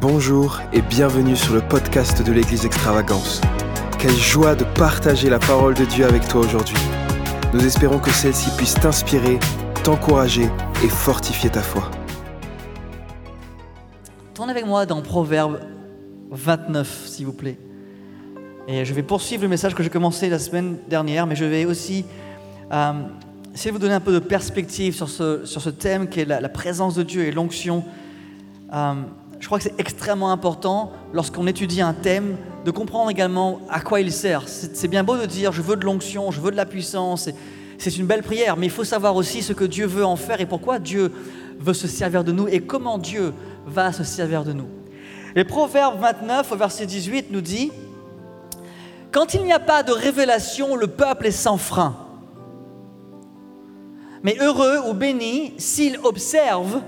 Bonjour et bienvenue sur le podcast de l'Église Extravagance. Quelle joie de partager la parole de Dieu avec toi aujourd'hui. Nous espérons que celle-ci puisse t'inspirer, t'encourager et fortifier ta foi. Tournez avec moi dans Proverbe 29, s'il vous plaît. Et je vais poursuivre le message que j'ai commencé la semaine dernière, mais je vais aussi euh, essayer de vous donner un peu de perspective sur ce, sur ce thème qui est la, la présence de Dieu et l'onction. Euh, je crois que c'est extrêmement important lorsqu'on étudie un thème de comprendre également à quoi il sert. C'est bien beau de dire je veux de l'onction, je veux de la puissance, c'est une belle prière, mais il faut savoir aussi ce que Dieu veut en faire et pourquoi Dieu veut se servir de nous et comment Dieu va se servir de nous. Les Proverbes 29 au verset 18 nous dit Quand il n'y a pas de révélation, le peuple est sans frein. Mais heureux ou béni s'il observe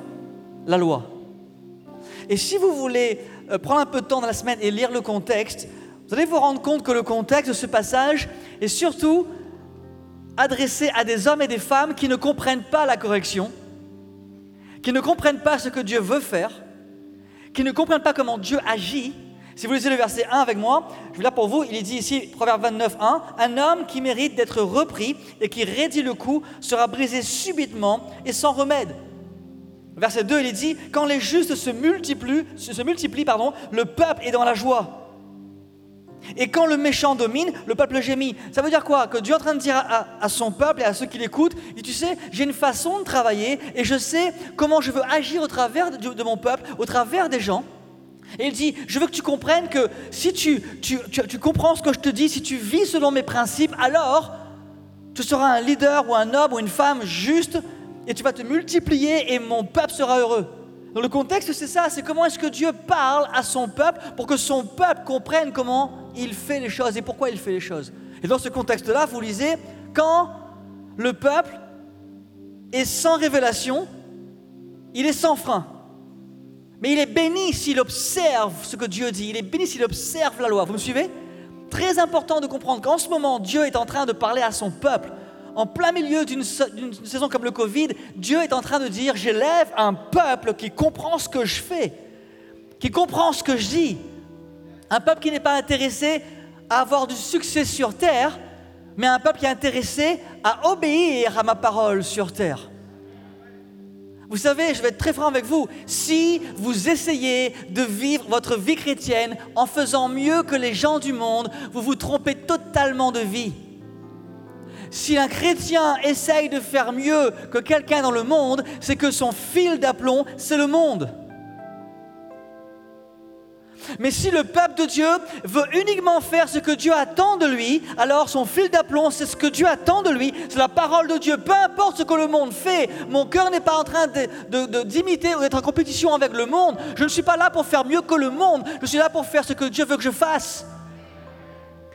la loi. Et si vous voulez euh, prendre un peu de temps dans la semaine et lire le contexte, vous allez vous rendre compte que le contexte de ce passage est surtout adressé à des hommes et des femmes qui ne comprennent pas la correction, qui ne comprennent pas ce que Dieu veut faire, qui ne comprennent pas comment Dieu agit. Si vous lisez le verset 1 avec moi, je vais là pour vous, il dit ici, Proverbe 29, 1, un homme qui mérite d'être repris et qui raidit le coup sera brisé subitement et sans remède. Verset 2, il dit, quand les justes se multiplient, se multiplient pardon, le peuple est dans la joie. Et quand le méchant domine, le peuple gémit. Ça veut dire quoi? Que Dieu est en train de dire à, son peuple et à ceux qui l'écoutent, dit, tu sais, j'ai une façon de travailler et je sais comment je veux agir au travers de, mon peuple, au travers des gens. Et il dit, je veux que tu comprennes que si tu, tu, tu comprends ce que je te dis, si tu vis selon mes principes, alors tu seras un leader ou un homme ou une femme juste et tu vas te multiplier et mon peuple sera heureux. Dans le contexte, c'est ça, c'est comment est-ce que Dieu parle à son peuple pour que son peuple comprenne comment il fait les choses et pourquoi il fait les choses. Et dans ce contexte-là, vous lisez, quand le peuple est sans révélation, il est sans frein. Mais il est béni s'il observe ce que Dieu dit, il est béni s'il observe la loi. Vous me suivez? Très important de comprendre qu'en ce moment, Dieu est en train de parler à son peuple en plein milieu d'une saison comme le Covid, Dieu est en train de dire, j'élève un peuple qui comprend ce que je fais, qui comprend ce que je dis. Un peuple qui n'est pas intéressé à avoir du succès sur terre, mais un peuple qui est intéressé à obéir à ma parole sur terre. Vous savez, je vais être très franc avec vous, si vous essayez de vivre votre vie chrétienne en faisant mieux que les gens du monde, vous vous trompez totalement de vie. Si un chrétien essaye de faire mieux que quelqu'un dans le monde, c'est que son fil d'aplomb, c'est le monde. Mais si le peuple de Dieu veut uniquement faire ce que Dieu attend de lui, alors son fil d'aplomb, c'est ce que Dieu attend de lui, c'est la parole de Dieu. Peu importe ce que le monde fait, mon cœur n'est pas en train d'imiter ou d'être en compétition avec le monde. Je ne suis pas là pour faire mieux que le monde, je suis là pour faire ce que Dieu veut que je fasse.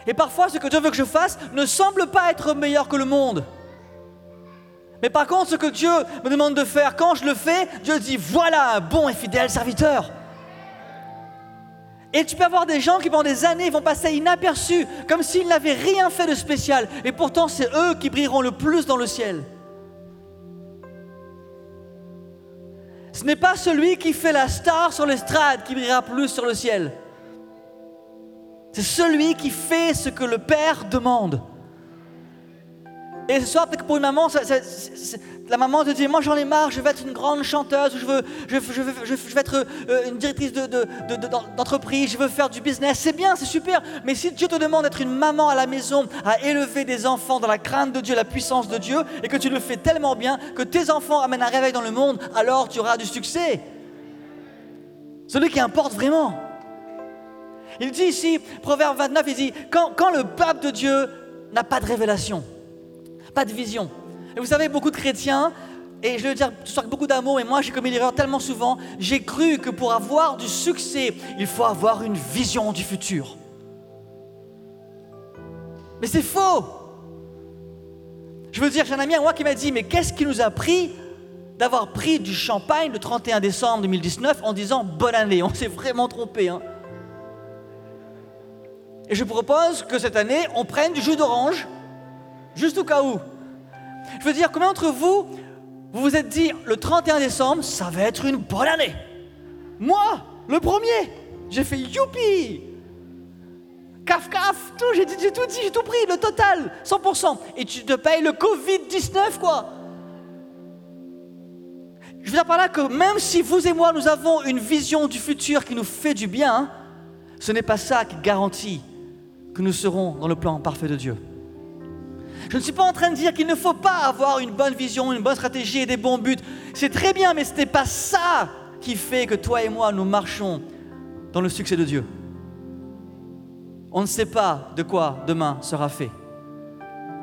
Et parfois, ce que Dieu veut que je fasse ne semble pas être meilleur que le monde. Mais par contre, ce que Dieu me demande de faire, quand je le fais, Dieu dit, voilà un bon et fidèle serviteur. Et tu peux avoir des gens qui pendant des années vont passer inaperçus, comme s'ils n'avaient rien fait de spécial. Et pourtant, c'est eux qui brilleront le plus dans le ciel. Ce n'est pas celui qui fait la star sur l'estrade qui brillera plus sur le ciel. C'est celui qui fait ce que le Père demande. Et ce soir, pour une maman, la maman te dit, moi j'en ai marre, je veux être une grande chanteuse, je veux, je, je veux, je veux être euh, une directrice d'entreprise, de, de, je veux faire du business. C'est bien, c'est super. Mais si Dieu te demande d'être une maman à la maison, à élever des enfants dans la crainte de Dieu, la puissance de Dieu, et que tu le fais tellement bien que tes enfants amènent un réveil dans le monde, alors tu auras du succès. Celui qui importe vraiment. Il dit ici, Proverbe 29, il dit, quand, le peuple de Dieu n'a pas de révélation, pas de vision. Et vous savez, beaucoup de chrétiens, et je vais le dire ce soir avec beaucoup d'amour, et moi j'ai commis l'erreur tellement souvent, j'ai cru que pour avoir du succès, il faut avoir une vision du futur. Mais c'est faux. Je veux dire, j'ai un ami à moi qui m'a dit, mais qu'est-ce qui nous a pris d'avoir pris du champagne le 31 décembre 2019 en disant bonne année? On s'est vraiment trompé. Hein et je propose que cette année, on prenne du jus d'orange, juste au cas où. Je veux dire, combien d'entre vous, vous vous êtes dit, le 31 décembre, ça va être une bonne année? Moi, le premier. J'ai fait youpi Caf, caf, tout, j'ai tout dit, j'ai tout pris, le total, 100%. Et tu te payes le Covid-19, quoi. Je veux dire par là que même si vous et moi, nous avons une vision du futur qui nous fait du bien, ce n'est pas ça qui garantit que nous serons dans le plan parfait de Dieu. Je ne suis pas en train de dire qu'il ne faut pas avoir une bonne vision, une bonne stratégie et des bons buts. C'est très bien, mais ce n'est pas ça qui fait que toi et moi, nous marchons dans le succès de Dieu. On ne sait pas de quoi demain sera fait.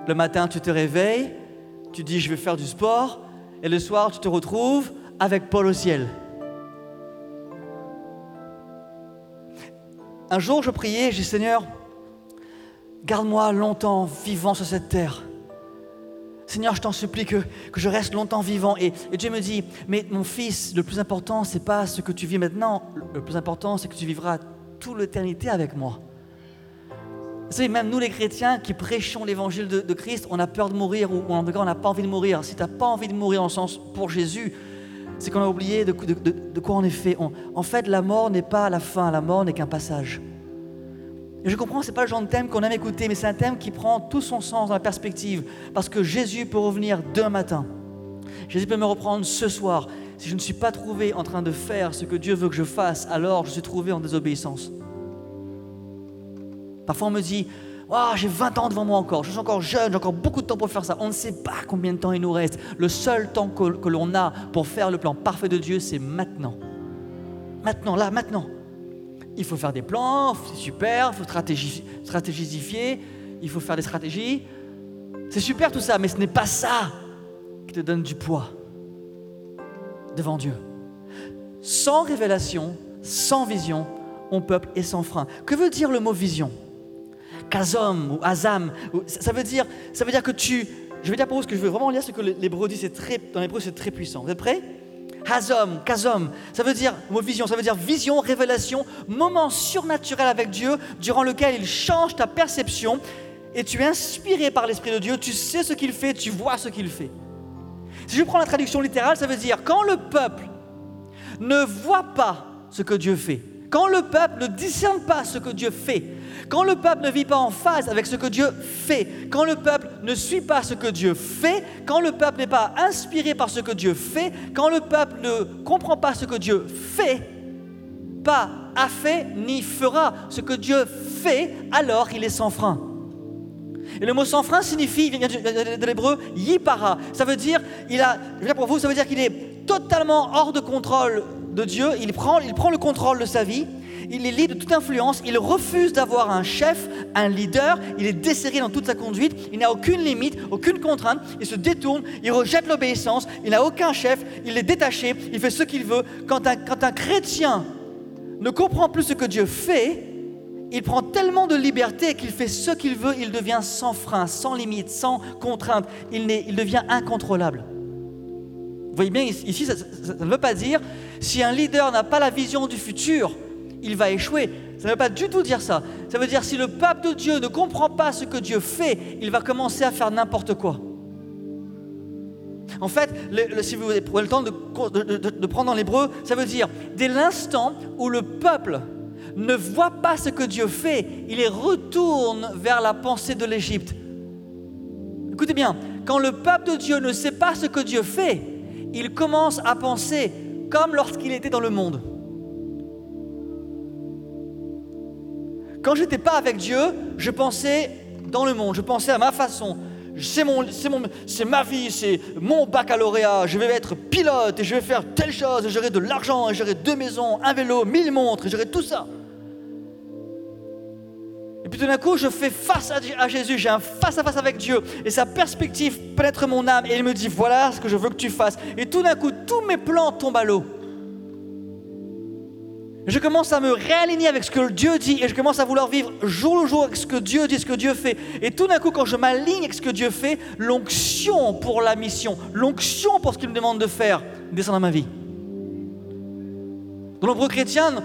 Le matin, tu te réveilles, tu dis je vais faire du sport, et le soir, tu te retrouves avec Paul au ciel. Un jour, je priais, j'ai Seigneur, garde-moi longtemps vivant sur cette terre. Seigneur, je t'en supplie que, je reste longtemps vivant. Et, et, Dieu me dit, mais mon fils, le plus important, c'est pas ce que tu vis maintenant. Le plus important, c'est que tu vivras toute l'éternité avec moi. Vous savez, même nous les chrétiens qui prêchons l'évangile de, Christ, on a peur de mourir ou, en tout cas on n'a pas envie de mourir. Si tu n'as pas envie de mourir en sens pour Jésus, c'est qu'on a oublié de, quoi on est fait. en fait, la mort n'est pas la fin, la mort n'est qu'un passage. Et je comprends, ce n'est pas le genre de thème qu'on aime écouter, mais c'est un thème qui prend tout son sens dans la perspective. Parce que Jésus peut revenir demain matin. Jésus peut me reprendre ce soir. Si je ne suis pas trouvé en train de faire ce que Dieu veut que je fasse, alors je suis trouvé en désobéissance. Parfois on me dit, j'ai 20 ans devant moi encore, je suis encore jeune, j'ai encore beaucoup de temps pour faire ça. On ne sait pas combien de temps il nous reste. Le seul temps que, l'on a pour faire le plan parfait de Dieu, c'est maintenant. Maintenant, là, maintenant. Il faut faire des plans, c'est super, il faut stratégiser, il faut faire des stratégies. C'est super tout ça, mais ce n'est pas ça qui te donne du poids devant Dieu. Sans révélation, sans vision, on peuple est sans frein. Que veut dire le mot vision? Kazom ou Azam. Ça veut dire, ça veut dire que tu. Je vais dire pour vous ce que je veux vraiment lire, ce que l'hébreu dit, c'est très, dans l'hébreu c'est très puissant. Vous êtes prêts? Hazom, Kazom, ça veut dire vision, ça veut dire vision, révélation, moment surnaturel avec Dieu durant lequel il change ta perception et tu es inspiré par l'Esprit de Dieu, tu sais ce qu'il fait, tu vois ce qu'il fait. Si je prends la traduction littérale, ça veut dire quand le peuple ne voit pas ce que Dieu fait, quand le peuple ne discerne pas ce que Dieu fait, quand le peuple ne vit pas en phase avec ce que Dieu fait, quand le peuple ne suit pas ce que Dieu fait, quand le peuple n'est pas inspiré par ce que Dieu fait, quand le peuple ne comprend pas ce que Dieu fait, pas a fait ni fera ce que Dieu fait, alors il est sans frein. Et le mot sans frein signifie, il vient de l'hébreu, yipara. Ça veut dire, il a, pour vous, ça veut dire qu'il est totalement hors de contrôle de Dieu, il prend, il prend le contrôle de sa vie, il est libre de toute influence, il refuse d'avoir un chef, un leader, il est desserré dans toute sa conduite, il n'a aucune limite, aucune contrainte, il se détourne, il rejette l'obéissance, il n'a aucun chef, il est détaché, il fait ce qu'il veut. Quand un, quand un chrétien ne comprend plus ce que Dieu fait, il prend tellement de liberté qu'il fait ce qu'il veut, il devient sans frein, sans limite, sans contrainte, il, il devient incontrôlable. Vous voyez bien, ici, ça, ne veut pas dire, si un leader n'a pas la vision du futur, il va échouer. Ça ne veut pas du tout dire ça. Ça veut dire, si le peuple de Dieu ne comprend pas ce que Dieu fait, il va commencer à faire n'importe quoi. En fait, si vous prenez le temps de, prendre dans l'hébreu, ça veut dire, dès l'instant où le peuple ne voit pas ce que Dieu fait, il les retourne vers la pensée de l'Égypte. Écoutez bien, quand le peuple de Dieu ne sait pas ce que Dieu fait, il commence à penser comme lorsqu'il était dans le monde. Quand j'étais pas avec Dieu, je pensais dans le monde, je pensais à ma façon. C'est ma vie, c'est mon baccalauréat. Je vais être pilote et je vais faire telle chose. J'aurai de l'argent et j'aurai deux maisons, un vélo, mille montres et j'aurai tout ça. Et puis tout d'un coup, je fais face à, Jésus, j'ai un face-à-face avec Dieu, et sa perspective pénètre mon âme, et il me dit, voilà ce que je veux que tu fasses. Et tout d'un coup, tous mes plans tombent à l'eau. Je commence à me réaligner avec ce que Dieu dit et je commence à vouloir vivre jour le jour avec ce que Dieu dit, ce que Dieu fait. Et tout d'un coup, quand je m'aligne avec ce que Dieu fait, l'onction pour la mission, l'onction pour ce qu'il me demande de faire, descend dans ma vie. Nombreux chrétiens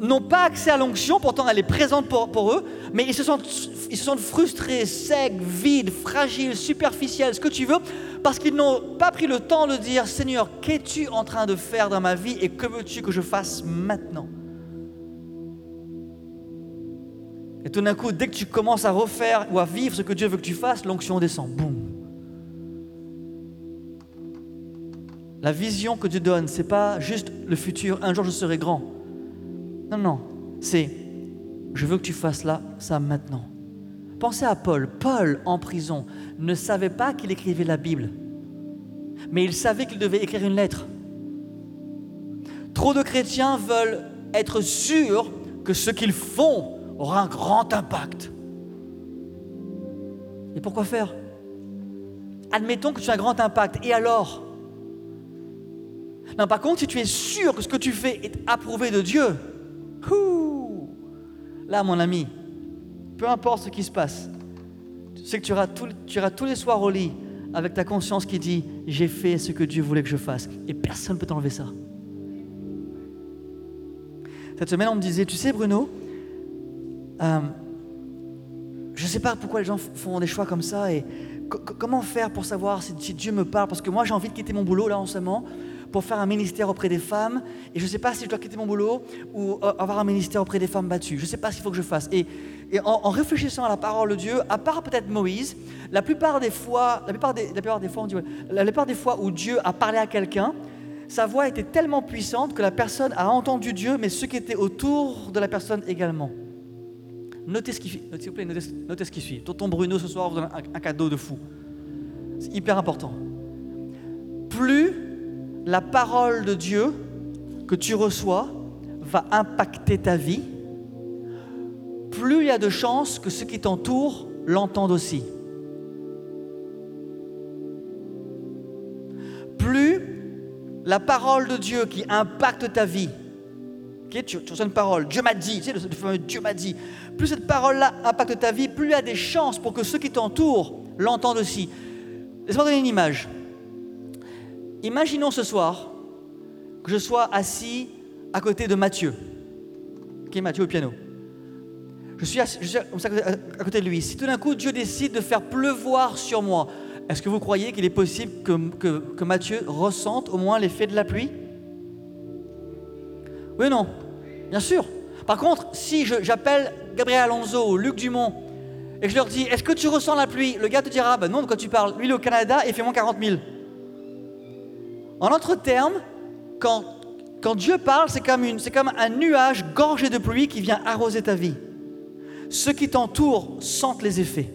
n'ont pas accès à l'onction, pourtant elle est présente pour, eux, mais ils se, sentent, ils se sentent frustrés, secs, vides, fragiles, superficiels, ce que tu veux, parce qu'ils n'ont pas pris le temps de dire, Seigneur, qu'es-tu en train de faire dans ma vie et que veux-tu que je fasse maintenant? Et tout d'un coup, dès que tu commences à refaire ou à vivre ce que Dieu veut que tu fasses, l'onction descend. Boum. La vision que Dieu donne, c'est pas juste le futur, un jour je serai grand non, non, c'est je veux que tu fasses là, ça maintenant. Pensez à Paul. Paul, en prison, ne savait pas qu'il écrivait la Bible, mais il savait qu'il devait écrire une lettre. Trop de chrétiens veulent être sûrs que ce qu'ils font aura un grand impact. Et pourquoi faire? Admettons que tu as un grand impact. Et alors? Non, par contre, si tu es sûr que ce que tu fais est approuvé de Dieu, là, mon ami, peu importe ce qui se passe, tu sais que tu iras, tous les soirs au lit avec ta conscience qui dit J'ai fait ce que Dieu voulait que je fasse. Et personne ne peut t'enlever ça. Cette semaine, on me disait Tu sais, Bruno, euh, je ne sais pas pourquoi les gens font des choix comme ça et comment faire pour savoir si, Dieu me parle? Parce que moi, j'ai envie de quitter mon boulot là en ce moment pour faire un ministère auprès des femmes et je ne sais pas si je dois quitter mon boulot ou euh, avoir un ministère auprès des femmes battues. Je ne sais pas ce qu'il faut que je fasse. Et, en, réfléchissant à la parole de Dieu, à part peut-être Moïse, la plupart des fois, la plupart des, la plupart des fois, la plupart des fois où Dieu a parlé à quelqu'un, sa voix était tellement puissante que la personne a entendu Dieu, mais ceux qui étaient autour de la personne également. Notez ce qui, s'il vous plaît, notez, ce qui suit. Tonton Bruno ce soir vous donne un, cadeau de fou. C'est hyper important. Plus la parole de Dieu que tu reçois va impacter ta vie, plus il y a de chances que ceux qui t'entourent l'entendent aussi. Plus la parole de Dieu qui impacte ta vie, tu, reçois une parole, Dieu m'a dit, tu sais, le fameux Dieu m'a dit, plus cette parole-là impacte ta vie, plus il y a des chances pour que ceux qui t'entourent l'entendent aussi. Laisse-moi donner une image. Imaginons ce soir que je sois assis à côté de Mathieu. Qui est Mathieu au piano? Je suis, assis, à côté de lui. Si tout d'un coup Dieu décide de faire pleuvoir sur moi, est-ce que vous croyez qu'il est possible que, Mathieu ressente au moins l'effet de la pluie? Oui ou non? Bien sûr. Par contre, si j'appelle Gabriel Alonso ou Luc Dumont et je leur dis Est-ce que tu ressens la pluie? Le gars te dira Bah non, quoi tu parles Lui, il est au Canada et il fait moins 40 000. En autre termes, quand, quand Dieu parle, c'est comme, une, comme un nuage gorgé de pluie qui vient arroser ta vie. Ceux qui t'entourent sentent les effets.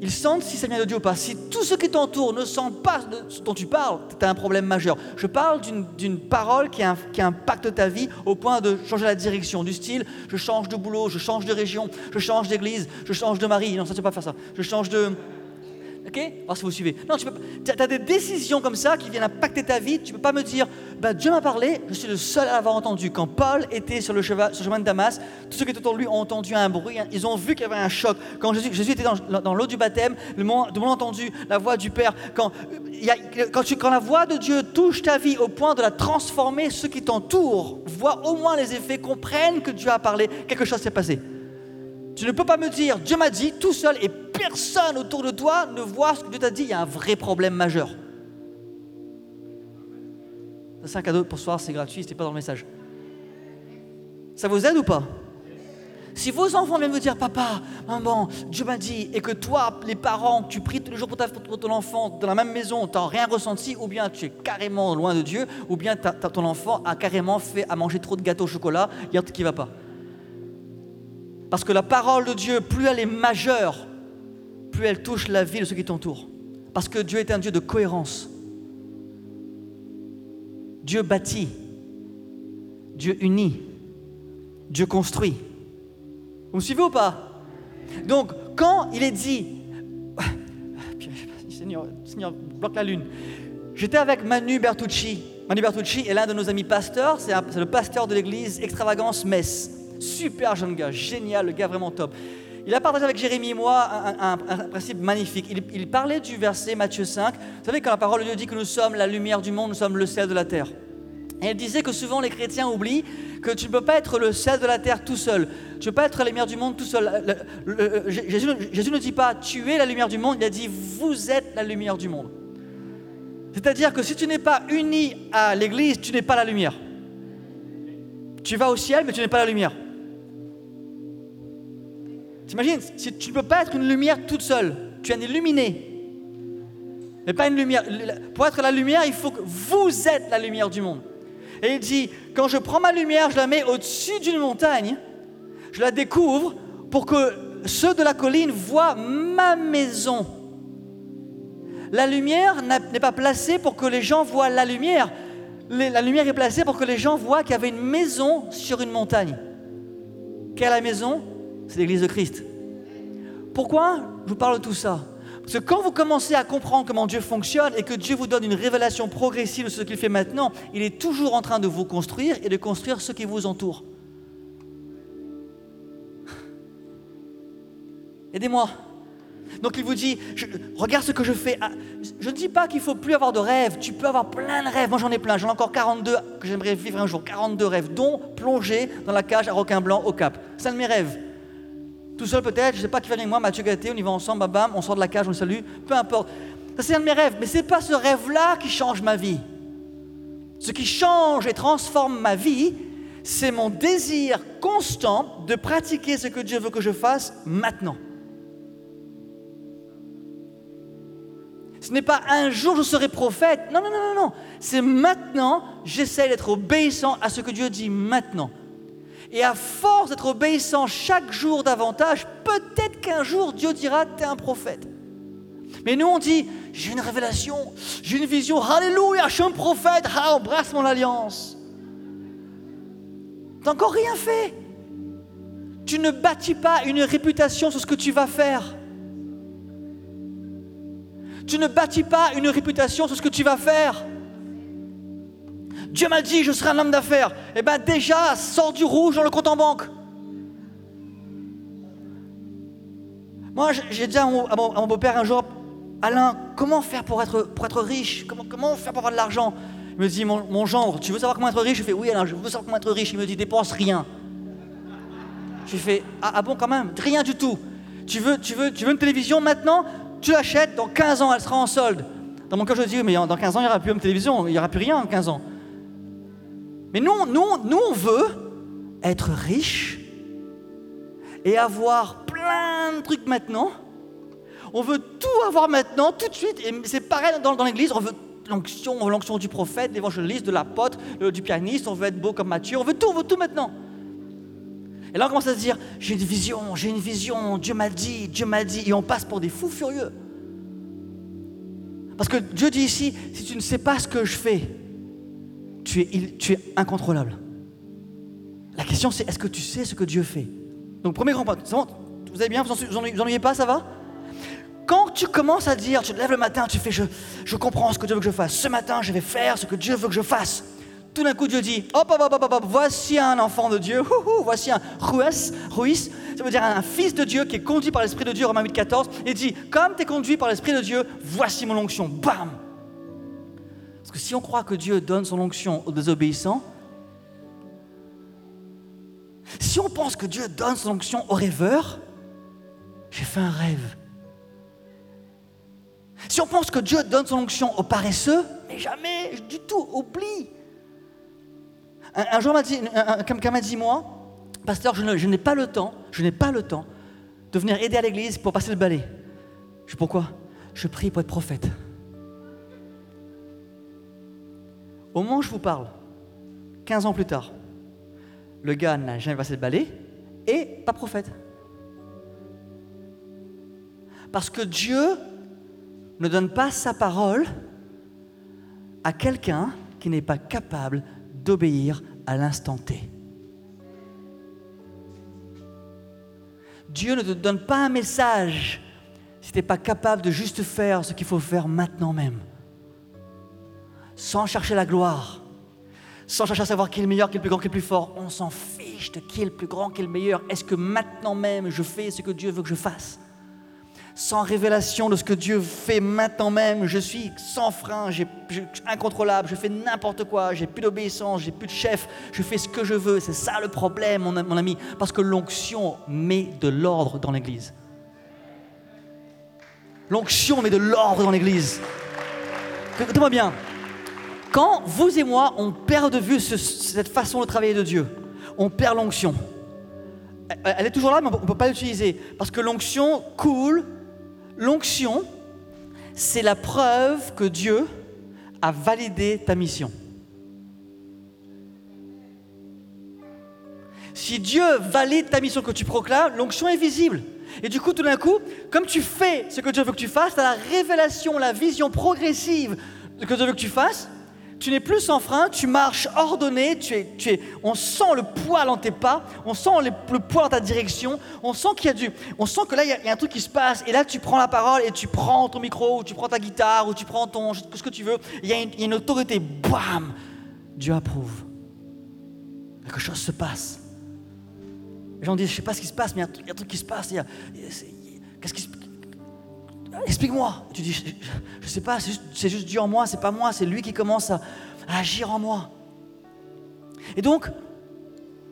Ils sentent si ça vient de Dieu ou pas. Si tout ce qui t'entoure ne sent pas ce dont tu parles, tu as un problème majeur. Je parle d'une parole qui, qui, impacte ta vie au point de changer la direction. Du style, je change de boulot, je change de région, je change d'église, je change de mari. Non, ça, ne pas faire ça. Je change de, Ok? Alors si vous suivez. Non, tu as, des décisions comme ça qui viennent impacter ta vie. Tu ne peux pas me dire, bah, Dieu m'a parlé, je suis le seul à l'avoir entendu. Quand Paul était sur le, le chemin de Damas, tous ceux qui étaient autour de lui ont entendu un bruit, hein. ils ont vu qu'il y avait un choc. Quand Jésus, était dans, l'eau du baptême, le monde, a entendu la voix du Père. Quand la voix de Dieu touche ta vie au point de la transformer, ceux qui t'entourent voient au moins les effets, comprennent que Dieu a parlé, quelque chose s'est passé. Tu ne peux pas me dire, Dieu m'a dit tout seul et personne autour de toi ne voit ce que Dieu t'a dit. Il y a un vrai problème majeur. C'est un cadeau pour ce soir, c'est gratuit, c'était pas dans le message. Ça vous aide ou pas? Si vos enfants viennent vous dire, papa, maman, Dieu m'a dit, et que toi, les parents, tu pries tous les jours pour, ta, pour ton enfant dans la même maison, tu n'as rien ressenti, ou bien tu es carrément loin de Dieu, ou bien ton enfant a carrément fait à manger trop de gâteaux au chocolat, il y a un truc qui ne va pas. Parce que la parole de Dieu, plus elle est majeure, plus elle touche la vie de ceux qui t'entourent. Parce que Dieu est un Dieu de cohérence. Dieu bâtit. Dieu unit. Dieu construit. Vous me suivez ou pas? Donc, quand il est dit, Seigneur, bloque la lune. J'étais avec Manu Bertucci. Manu Bertucci est l'un de nos amis pasteurs, c'est le pasteur de l'église Extravagance Metz. Super jeune gars, génial, le gars vraiment top. Il a partagé avec Jérémie et moi un, principe magnifique. Il, parlait du verset Matthieu 5. Vous savez, quand la parole de Dieu dit que nous sommes la lumière du monde, nous sommes le sel de la terre. Et il disait que souvent les chrétiens oublient que tu ne peux pas être le sel de la terre tout seul. Tu ne peux pas être la lumière du monde tout seul. Jésus, Jésus ne dit pas tu es la lumière du monde, il a dit vous êtes la lumière du monde. C'est-à-dire que si tu n'es pas uni à l'église, tu n'es pas la lumière. Tu vas au ciel, mais tu n'es pas la lumière. T'imagines, si tu ne peux pas être une lumière toute seule, tu es illuminé. Mais pas une lumière. Pour être la lumière, il faut que vous êtes la lumière du monde. Et il dit, quand je prends ma lumière, je la mets au-dessus d'une montagne, je la découvre pour que ceux de la colline voient ma maison. La lumière n'est pas placée pour que les gens voient la lumière. La lumière est placée pour que les gens voient qu'il y avait une maison sur une montagne. Quelle est la maison? C'est l'Église de Christ. Pourquoi je vous parle de tout ça? Parce que quand vous commencez à comprendre comment Dieu fonctionne et que Dieu vous donne une révélation progressive de ce qu'il fait maintenant, il est toujours en train de vous construire et de construire ce qui vous entoure. Aidez-moi. Donc il vous dit, regarde ce que je fais. Ah, je ne dis pas qu'il faut plus avoir de rêves. Tu peux avoir plein de rêves. Moi j'en ai plein. J'en ai encore 42 que j'aimerais vivre un jour. 42 rêves, dont plonger dans la cage à requin blanc au Cap. C'est un de mes rêves. Tout seul peut-être, je ne sais pas qui va avec moi, Mathieu Gatté, on y va ensemble, bam, bam, on sort de la cage, on le salue, peu importe. Ça c'est un de mes rêves, mais ce n'est pas ce rêve-là qui change ma vie. Ce qui change et transforme ma vie, c'est mon désir constant de pratiquer ce que Dieu veut que je fasse maintenant. Ce n'est pas un jour je serai prophète. Non, non, non, non, non. C'est maintenant, j'essaie d'être obéissant à ce que Dieu dit maintenant. Et à force d'être obéissant chaque jour davantage, peut-être qu'un jour Dieu dira, tu es un prophète. Mais nous on dit, j'ai une révélation, j'ai une vision, alléluia, je suis un prophète, ah, embrasse mon alliance. Tu n'as encore rien fait. Tu ne bâtis pas une réputation sur ce que tu vas faire. Tu ne bâtis pas une réputation sur ce que tu vas faire. Dieu m'a dit, je serai un homme d'affaires. Eh bien déjà, sors du rouge dans le compte en banque. Moi, j'ai dit à mon, beau-père un jour, Alain, comment faire pour être, pour être riche? Comment, comment faire pour avoir de l'argent? Il me dit, mon, gendre, tu veux savoir comment être riche? Je fais, oui Alain, je veux savoir comment être riche. Il me dit, dépense rien. Je fais, ah, ah, bon quand même, rien du tout. Tu veux, tu veux, tu veux une télévision maintenant? Tu l'achètes, dans 15 ans, elle sera en solde. Dans mon cas, je dis, mais dans 15 ans, il n'y aura plus de télévision, il n'y aura plus rien en 15 ans. Mais nous, nous, nous, on veut être riche et avoir plein de trucs maintenant. On veut tout avoir maintenant, tout de suite. Et c'est pareil dans, l'église, on veut l'onction, l'onction du prophète, l'évangéliste, de l'apôtre, du pianiste, on veut être beau comme Mathieu, on veut tout, on veut tout maintenant. Et là, on commence à se dire, j'ai une vision, j'ai une vision, Dieu m'a dit, Dieu m'a dit, et on passe pour des fous furieux. Parce que Dieu dit ici, si tu ne sais pas ce que je fais, tu es, tu es incontrôlable. La question c'est, est-ce que tu sais ce que Dieu fait? Donc premier grand point, vous allez bien, vous vous ennuyez pas, ça va? Quand tu commences à dire, tu te lèves le matin, tu fais je, comprends ce que Dieu veut que je fasse. Ce matin, je vais faire ce que Dieu veut que je fasse. Tout d'un coup Dieu dit, voici un enfant de Dieu, voici un ruis, ruis, ça veut dire un fils de Dieu qui est conduit par l'Esprit de Dieu, Romains 8, 14, et dit, comme tu es conduit par l'Esprit de Dieu, voici mon onction, bam si on croit que Dieu donne son onction aux désobéissants, si on pense que Dieu donne son onction aux rêveurs, j'ai fait un rêve. Si on pense que Dieu donne son onction aux paresseux, mais jamais du tout, oublie. Un, jour, quelqu'un m'a dit, moi, pasteur, je n'ai pas le temps, je n'ai pas le temps de venir aider à l'église pour passer le balai. Je pourquoi? Je prie pour être prophète. Au moment où je vous parle, 15 ans plus tard, le gars n'a jamais passé le balai et pas prophète. Parce que Dieu ne donne pas sa parole à quelqu'un qui n'est pas capable d'obéir à l'instant T. Dieu ne te donne pas un message si tu n'es pas capable de juste faire ce qu'il faut faire maintenant même. Sans chercher la gloire, sans chercher à savoir qui est le meilleur, qui est le plus grand, qui est le plus fort. On s'en fiche de qui est le plus grand, qui est le meilleur. Est-ce que maintenant même je fais ce que Dieu veut que je fasse? Sans révélation de ce que Dieu fait maintenant même. Je suis sans frein, j'ai, incontrôlable, je fais n'importe quoi, j'ai plus d'obéissance, j'ai plus de chef, je fais ce que je veux. C'est ça le problème, mon ami, parce que l'onction met de l'ordre dans l'Église. L'onction met de l'ordre dans l'Église. Écoutez-moi bien. Quand vous et moi, on perd de vue cette façon de travailler de Dieu, on perd l'onction. elle est toujours là, mais on ne peut pas l'utiliser. Parce que l'onction coule. L'onction, c'est la preuve que Dieu a validé ta mission. Si Dieu valide ta mission que tu proclames, l'onction est visible. Et du coup, tout d'un coup, comme tu fais ce que Dieu veut que tu fasses, tu as la révélation, la vision progressive de ce que Dieu veut que tu fasses, tu n'es plus sans frein, tu marches ordonné, tu es, tu es, on sent le poids dans tes pas, on sent le poids dans ta direction, on sent qu'il y a du, on sent que là il y, a, un truc qui se passe, et là tu prends la parole et tu prends ton micro, ou tu prends ta guitare, ou tu prends ton, ce que tu veux, il y, a une, autorité, bam, Dieu approuve. Quelque chose se passe. Les gens disent, je sais pas ce qui se passe, mais il y, a un truc qui se passe. Qu'est-ce qui se Explique-moi. Tu dis, je ne sais pas, c'est juste, Dieu en moi, c'est pas moi, c'est lui qui commence à, agir en moi. Et donc,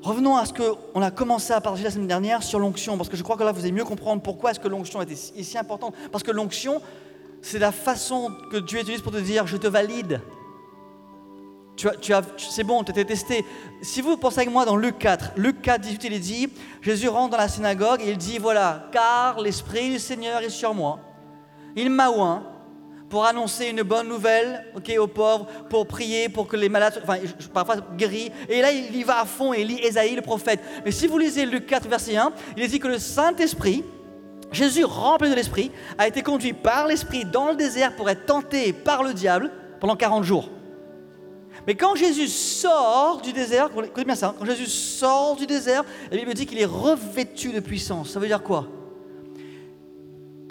revenons à ce qu'on a commencé à partager la semaine dernière sur l'onction, parce que je crois que là, vous allez mieux comprendre pourquoi est-ce que l'onction est si importante. Parce que l'onction, c'est la façon que Dieu utilise pour te dire, je te valide. Tu as, tu as, c'est bon, tu été testé. Si vous pensez avec moi dans Luc 4, Luc 4, 18, il dit, Jésus rentre dans la synagogue et il dit, voilà, car l'Esprit du Seigneur est sur moi il m'a oint pour annoncer une bonne nouvelle aux pauvres, pour prier, pour que les malades, enfin, parfois guéris. Et là, il y va à fond et il lit Ésaïe, le prophète. Mais si vous lisez Luc 4, verset 1, il dit que le Saint-Esprit, Jésus rempli de l'Esprit, a été conduit par l'Esprit dans le désert pour être tenté par le diable pendant 40 jours. Mais quand Jésus sort du désert, écoutez bien ça, hein, quand Jésus sort du désert, la Bible dit qu'il est revêtu de puissance. Ça veut dire quoi?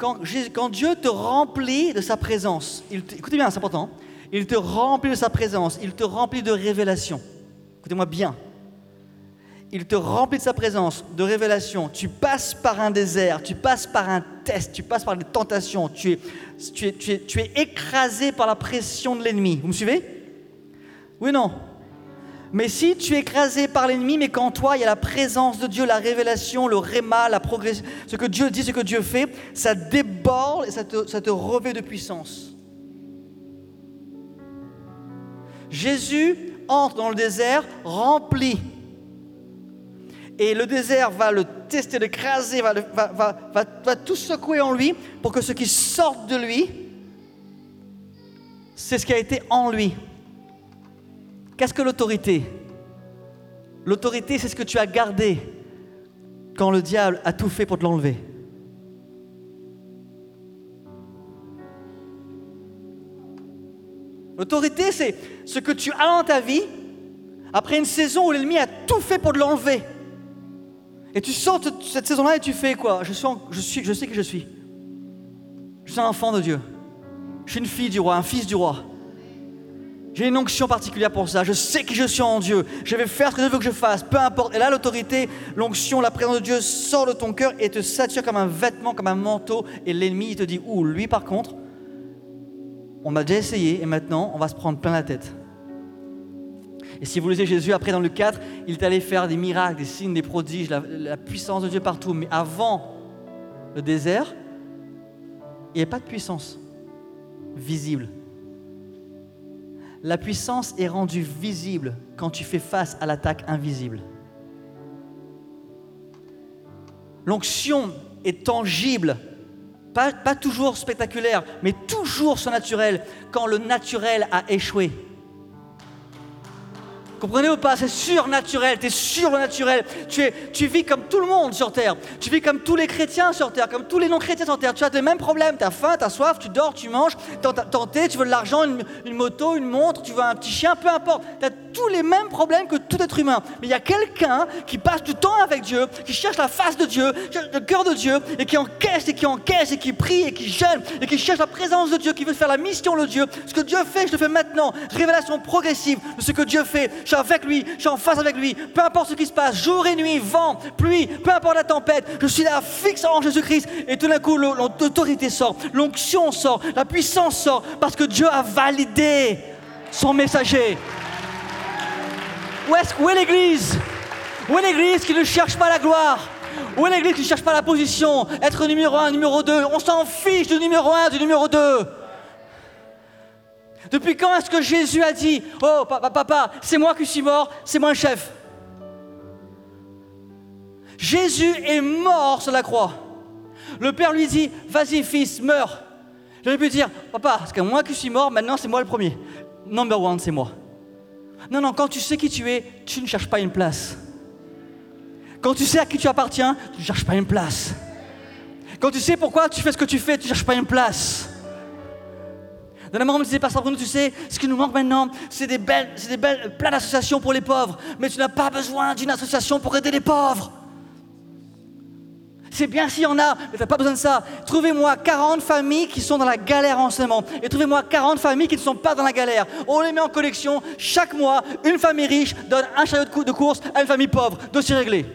Quand, Dieu te remplit de sa présence, écoutez bien, c'est important, il te remplit de sa présence, il te remplit de révélation. Écoutez-moi bien. Il te remplit de sa présence, de révélation. Tu passes par un désert, tu passes par un test, tu passes par des tentations, tu es, tu es, écrasé par la pression de l'ennemi. Vous me suivez? Oui, non mais si tu es écrasé par l'ennemi, mais qu'en toi il y a la présence de Dieu, la révélation, le réma, la progression, ce que Dieu dit, ce que Dieu fait, ça déborde et ça te, revêt de puissance. Jésus entre dans le désert rempli. Et le désert va le tester, l'écraser, va, va, tout secouer en lui pour que ce qui sorte de lui, c'est ce qui a été en lui. Qu'est-ce que l'autorité? L'autorité, c'est ce que tu as gardé quand le diable a tout fait pour te l'enlever. L'autorité, c'est ce que tu as dans ta vie après une saison où l'ennemi a tout fait pour te l'enlever. Et tu sors cette saison-là et tu fais quoi? Je, je, suis, je sais qui je suis. Je suis un enfant de Dieu. Je suis une fille du roi, un fils du roi. J'ai une onction particulière pour ça. Je sais qui je suis en Dieu. Je vais faire ce que Dieu veut que je fasse. Peu importe. Et là, l'autorité, l'onction, la présence de Dieu sort de ton cœur et te sature comme un vêtement, comme un manteau. Et l'ennemi, il te dit Ouh, lui par contre, on a déjà essayé et maintenant, on va se prendre plein la tête. Et si vous lisez Jésus, après dans le 4, il est allé faire des miracles, des signes, des prodiges, la, la puissance de Dieu partout. Mais avant le désert, il n'y a pas de puissance visible. La puissance est rendue visible quand tu fais face à l'attaque invisible. L'onction est tangible, pas, toujours spectaculaire, mais toujours surnaturel quand le naturel a échoué. Comprenez ou pas C'est surnaturel, tu es surnaturel. Tu, es, tu vis comme tout le monde sur Terre. Tu vis comme tous les chrétiens sur Terre, comme tous les non-chrétiens sur Terre. Tu as les mêmes problèmes. Tu as faim, tu as soif, tu dors, tu manges, tenté, tu veux de l'argent, une, moto, une montre, tu veux un petit chien, peu importe. Tu tous les mêmes problèmes que tout être humain. Mais il y a quelqu'un qui passe du temps avec Dieu, qui cherche la face de Dieu, le cœur de Dieu, et qui encaisse et qui encaisse et qui prie et qui jeûne et qui cherche la présence de Dieu, qui veut faire la mission de Dieu. Ce que Dieu fait, je le fais maintenant. Révélation progressive de ce que Dieu fait suis avec lui, je suis en face avec lui, peu importe ce qui se passe, jour et nuit, vent, pluie, peu importe la tempête, je suis là fixe en Jésus-Christ. Et tout d'un coup, l'autorité sort, l'onction sort, la puissance sort, parce que Dieu a validé son messager. Où est, l'Église? Où est l'Église qui ne cherche pas la gloire? Où est l'Église qui ne cherche pas la position? Être numéro un, numéro deux On s'en fiche du numéro un, du numéro deux depuis quand est-ce que Jésus a dit Oh, papa, papa, c'est moi qui suis mort, c'est moi le chef Jésus est mort sur la croix. Le Père lui dit, vas-y fils, meurs. J'aurais pu dire, papa, que moi qui suis mort, maintenant c'est moi le premier. Number one, c'est moi. Non, non, quand tu sais qui tu es, tu ne cherches pas une place. Quand tu sais à qui tu appartiens, tu ne cherches pas une place. Quand tu sais pourquoi tu fais ce que tu fais, tu ne cherches pas une place. Dans la me disait, Pasteur Bruno, tu sais, ce qui nous manque maintenant, c'est des belles, c'est des belles, plein d'associations pour les pauvres. Mais tu n'as pas besoin d'une association pour aider les pauvres. C'est bien s'il y en a, mais tu n'as pas besoin de ça. Trouvez-moi 40 familles qui sont dans la galère en ce moment. Et trouvez-moi 40 familles qui ne sont pas dans la galère. On les met en collection. Chaque mois, une famille riche donne un chariot de course à une famille pauvre. Dossier réglé.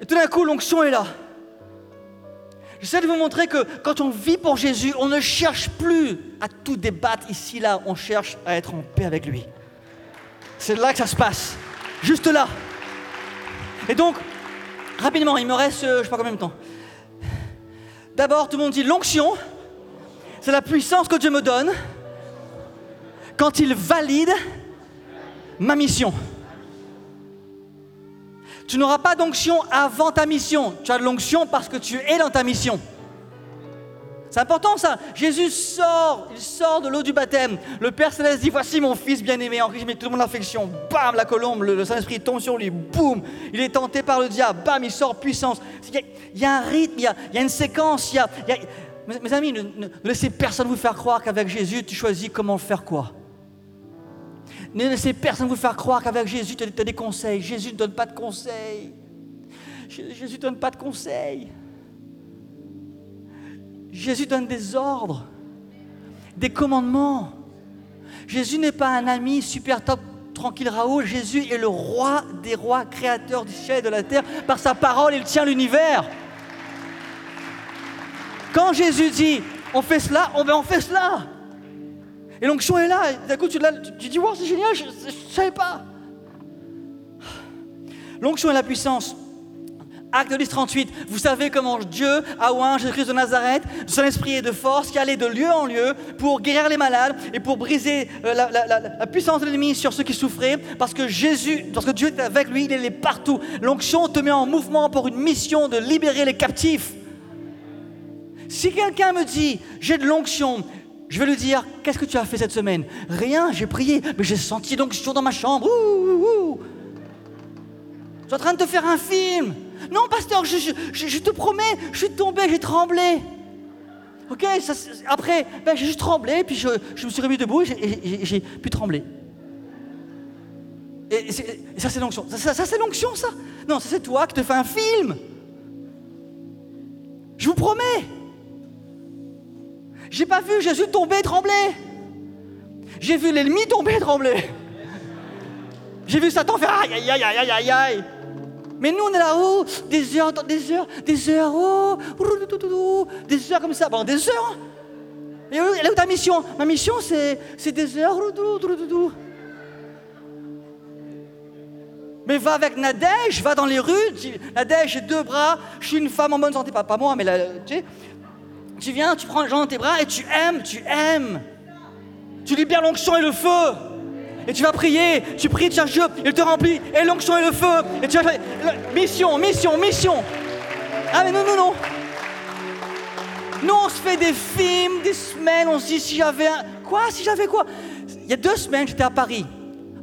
Et tout d'un coup, l'onction est là. J'essaie de vous montrer que quand on vit pour Jésus, on ne cherche plus à tout débattre ici, là. On cherche à être en paix avec lui. C'est là que ça se passe. Juste là. Et donc, rapidement, il me reste, euh, je sais pas combien de temps. D'abord, tout le monde dit l'onction, c'est la puissance que Dieu me donne quand il valide ma mission. Tu n'auras pas d'onction avant ta mission. Tu as de l'onction parce que tu es dans ta mission. C'est important ça. Jésus sort, il sort de l'eau du baptême. Le Père Céleste dit Voici mon fils bien-aimé, en qui je mets tout le monde l'affection. Bam, la colombe, le, Saint-Esprit tombe sur lui. Boum, il est tenté par le diable. Bam, il sort puissance. Il y a, un rythme, il y a, une séquence. Mes, amis, ne, laissez personne vous faire croire qu'avec Jésus, tu choisis comment faire quoi. Ne laissez personne vous faire croire qu'avec Jésus, tu as des conseils. Jésus ne donne pas de conseils. Jésus ne donne pas de conseils. Jésus donne des ordres, des commandements. Jésus n'est pas un ami super top, tranquille Raoul. Jésus est le roi des rois, créateur du ciel et de la terre. Par sa parole, il tient l'univers. Quand Jésus dit on fait cela, on, ben on fait cela. Et l'onction est là. D'un coup, tu, tu, dis wow, c'est génial, je ne savais pas. L'onction est la puissance. Acte 10, 38. Vous savez comment Dieu a Jésus-Christ de Nazareth, son esprit et de force, qui allait de lieu en lieu pour guérir les malades et pour briser euh, la, puissance de l'ennemi sur ceux qui souffraient. Parce que Jésus, parce que Dieu était avec lui, il est partout. L'onction te met en mouvement pour une mission de libérer les captifs. Si quelqu'un me dit, j'ai de l'onction, je vais lui dire, qu'est-ce que tu as fait cette semaine? Rien, j'ai prié, mais j'ai senti l'onction dans ma chambre. Je suis en train de te faire un film. Non, pasteur, je, te promets, je suis tombé, j'ai tremblé. Ok, après, ben, j'ai juste tremblé, puis je, me suis remis debout et j'ai pu trembler. Et, ça, c'est l'onction. Ça, c'est l'onction, ça. Non, ça, c'est toi qui te fais un film. Je vous promets. J'ai pas vu Jésus tomber et trembler. J'ai vu l'ennemi tomber et trembler. J'ai vu Satan faire aïe aïe aïe aïe aïe aïe. Mais nous, on est là-haut, des heures, des heures, des heures, oh, des heures comme ça, bon, des heures. Et elle est où ta mission? Ma mission, c'est des heures. Mais va avec Nadège, va dans les rues. Nadège, j'ai deux bras, je suis une femme en bonne santé, pas, pas moi, mais là, tu sais. Tu viens, tu prends les gens dans tes bras et tu aimes, tu aimes. Tu libères l'onction et le feu. Et tu vas prier, tu pries, tu cherches Dieu, il te remplit, et l'onction et le feu, et tu vas faire mission, mission, mission. Ah mais non, non, non. Nous, on se fait des films, des semaines, on se dit si j'avais un... Quoi Si j'avais quoi? Il y a deux semaines, j'étais à Paris.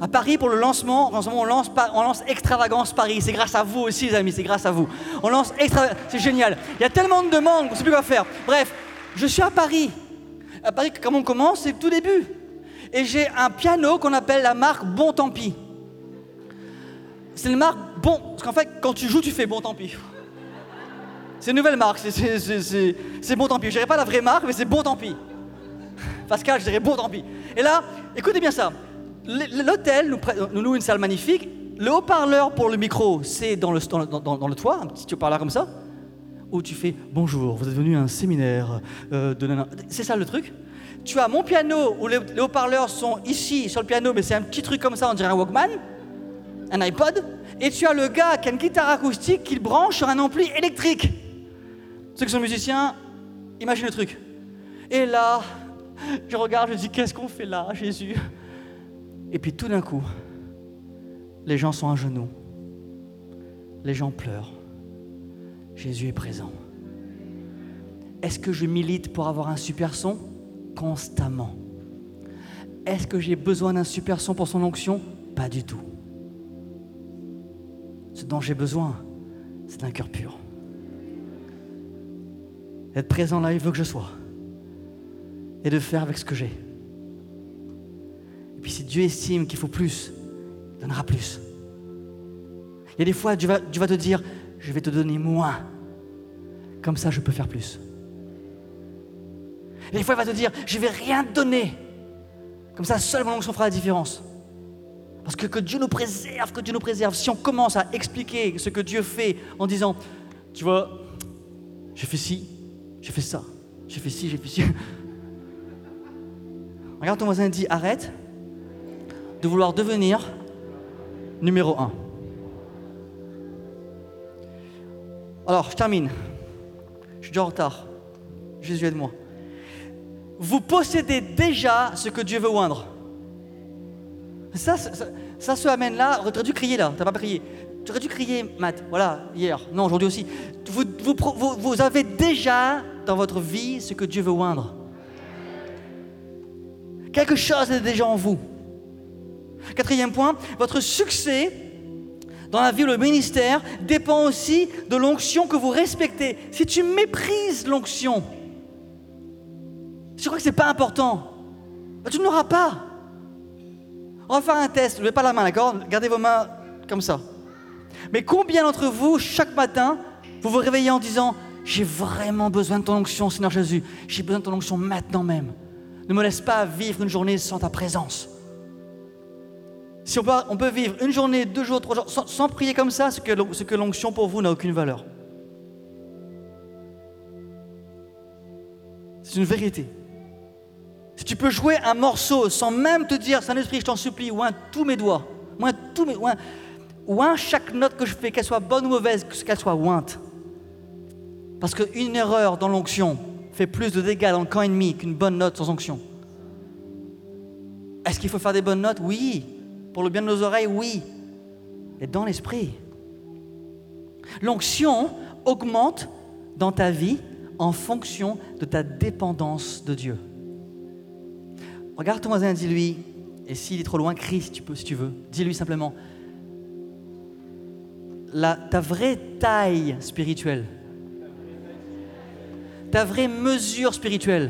À Paris pour le lancement, on lance, on lance Extravagance Paris. C'est grâce à vous aussi, les amis, c'est grâce à vous. On lance Extravagance, c'est génial. Il y a tellement de demandes qu'on ne sait plus quoi faire. Bref, je suis à Paris. À Paris, comment on commence? C'est tout début et j'ai un piano qu'on appelle la marque Bon Tant Pis. C'est une marque bon, parce qu'en fait, quand tu joues, tu fais bon tant pis. C'est une nouvelle marque, c'est bon tant pis. Je dirais pas la vraie marque, mais c'est bon tant pis. Pascal, je dirais bon tant pis. Et là, écoutez bien ça. L'hôtel nous, loue une salle magnifique. Le haut-parleur pour le micro, c'est dans le, dans, le toit, un petit haut-parleur comme ça, où tu fais bonjour, vous êtes venu à un séminaire euh, C'est ça le truc? Tu as mon piano où les, haut-parleurs sont ici sur le piano, mais c'est un petit truc comme ça, on dirait un Walkman, un iPod. Et tu as le gars qui a une guitare acoustique qu'il branche sur un ampli électrique. Ceux qui sont musiciens, imagine le truc. Et là, je regarde, je dis qu'est-ce qu'on fait là, Jésus? Et puis tout d'un coup, les gens sont à genoux. Les gens pleurent. Jésus est présent. Est-ce que je milite pour avoir un super son? Constamment. Est-ce que j'ai besoin d'un super son pour son onction? Pas du tout. Ce dont j'ai besoin, c'est d'un cœur pur. Être présent là, il veut que je sois. Et de faire avec ce que j'ai. Et puis si Dieu estime qu'il faut plus, il donnera plus. Il y a des fois, Dieu va, Dieu va te dire, je vais te donner moins. Comme ça, je peux faire plus. Et des fois, il va te dire, je ne vais rien donner. Comme ça, seul mon onction fera la différence. Parce que que Dieu nous préserve, que Dieu nous préserve. Si on commence à expliquer ce que Dieu fait en disant, tu vois, j'ai fait ci, j'ai fait ça, j'ai fait ci, j'ai fait ci. Regarde ton voisin dis, arrête de vouloir devenir numéro un. Alors, je termine. Je suis déjà en retard. Jésus aide-moi. Vous possédez déjà ce que Dieu veut oindre. Ça, ça, ça ce amène-là, aurais dû crier là, t'as pas crié. Tu aurais dû crier, Matt, voilà, hier, non, aujourd'hui aussi. Vous, vous avez déjà dans votre vie ce que Dieu veut oindre. Quelque chose est déjà en vous. Quatrième point, votre succès dans la vie ou le ministère dépend aussi de l'onction que vous respectez. Si tu méprises l'onction, si tu crois que ce n'est pas important, bah, tu ne l'auras pas. On va faire un test, ne levez pas la main, d'accord? Gardez vos mains comme ça. Mais combien d'entre vous, chaque matin, vous vous réveillez en disant J'ai vraiment besoin de ton onction, Seigneur Jésus. J'ai besoin de ton onction maintenant même. Ne me laisse pas vivre une journée sans ta présence. Si on peut, vivre une journée, deux jours, trois jours, sans, prier comme ça, ce que, ce que l'onction pour vous n'a aucune valeur. C'est une vérité. Si tu peux jouer un morceau sans même te dire, Saint-Esprit, je t'en supplie, ou tous mes doigts, ou tous mes, chaque note que je fais, qu'elle soit bonne ou mauvaise, qu'elle soit ointe. Parce qu'une erreur dans l'onction fait plus de dégâts dans le camp ennemi qu'une bonne note sans onction. Est-ce qu'il faut faire des bonnes notes? Oui. Pour le bien de nos oreilles, oui. Et dans l'esprit. L'onction augmente dans ta vie en fonction de ta dépendance de Dieu. Regarde ton voisin, dis-lui, et s'il est trop loin, crie si tu peux, si tu veux. Dis-lui simplement, la, ta vraie taille spirituelle, ta vraie mesure spirituelle.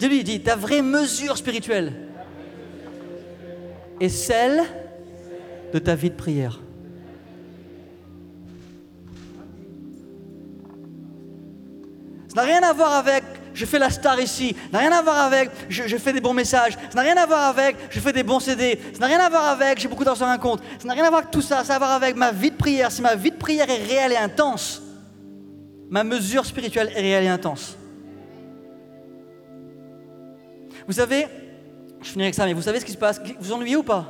Dis-lui, dis, ta vraie mesure spirituelle est celle de ta vie de prière. Ça n'a rien à voir avec je fais la star ici. Ça n'a rien à voir avec je, fais des bons messages. Ça n'a rien à voir avec je fais des bons CD. Ça n'a rien à voir avec j'ai beaucoup d'argent sur un compte. Ça n'a rien à voir avec tout ça. Ça a à voir avec ma vie de prière. Si ma vie de prière est réelle et intense, ma mesure spirituelle est réelle et intense. Vous savez, je finis avec ça, mais vous savez ce qui se passe? Vous ennuyez ou pas?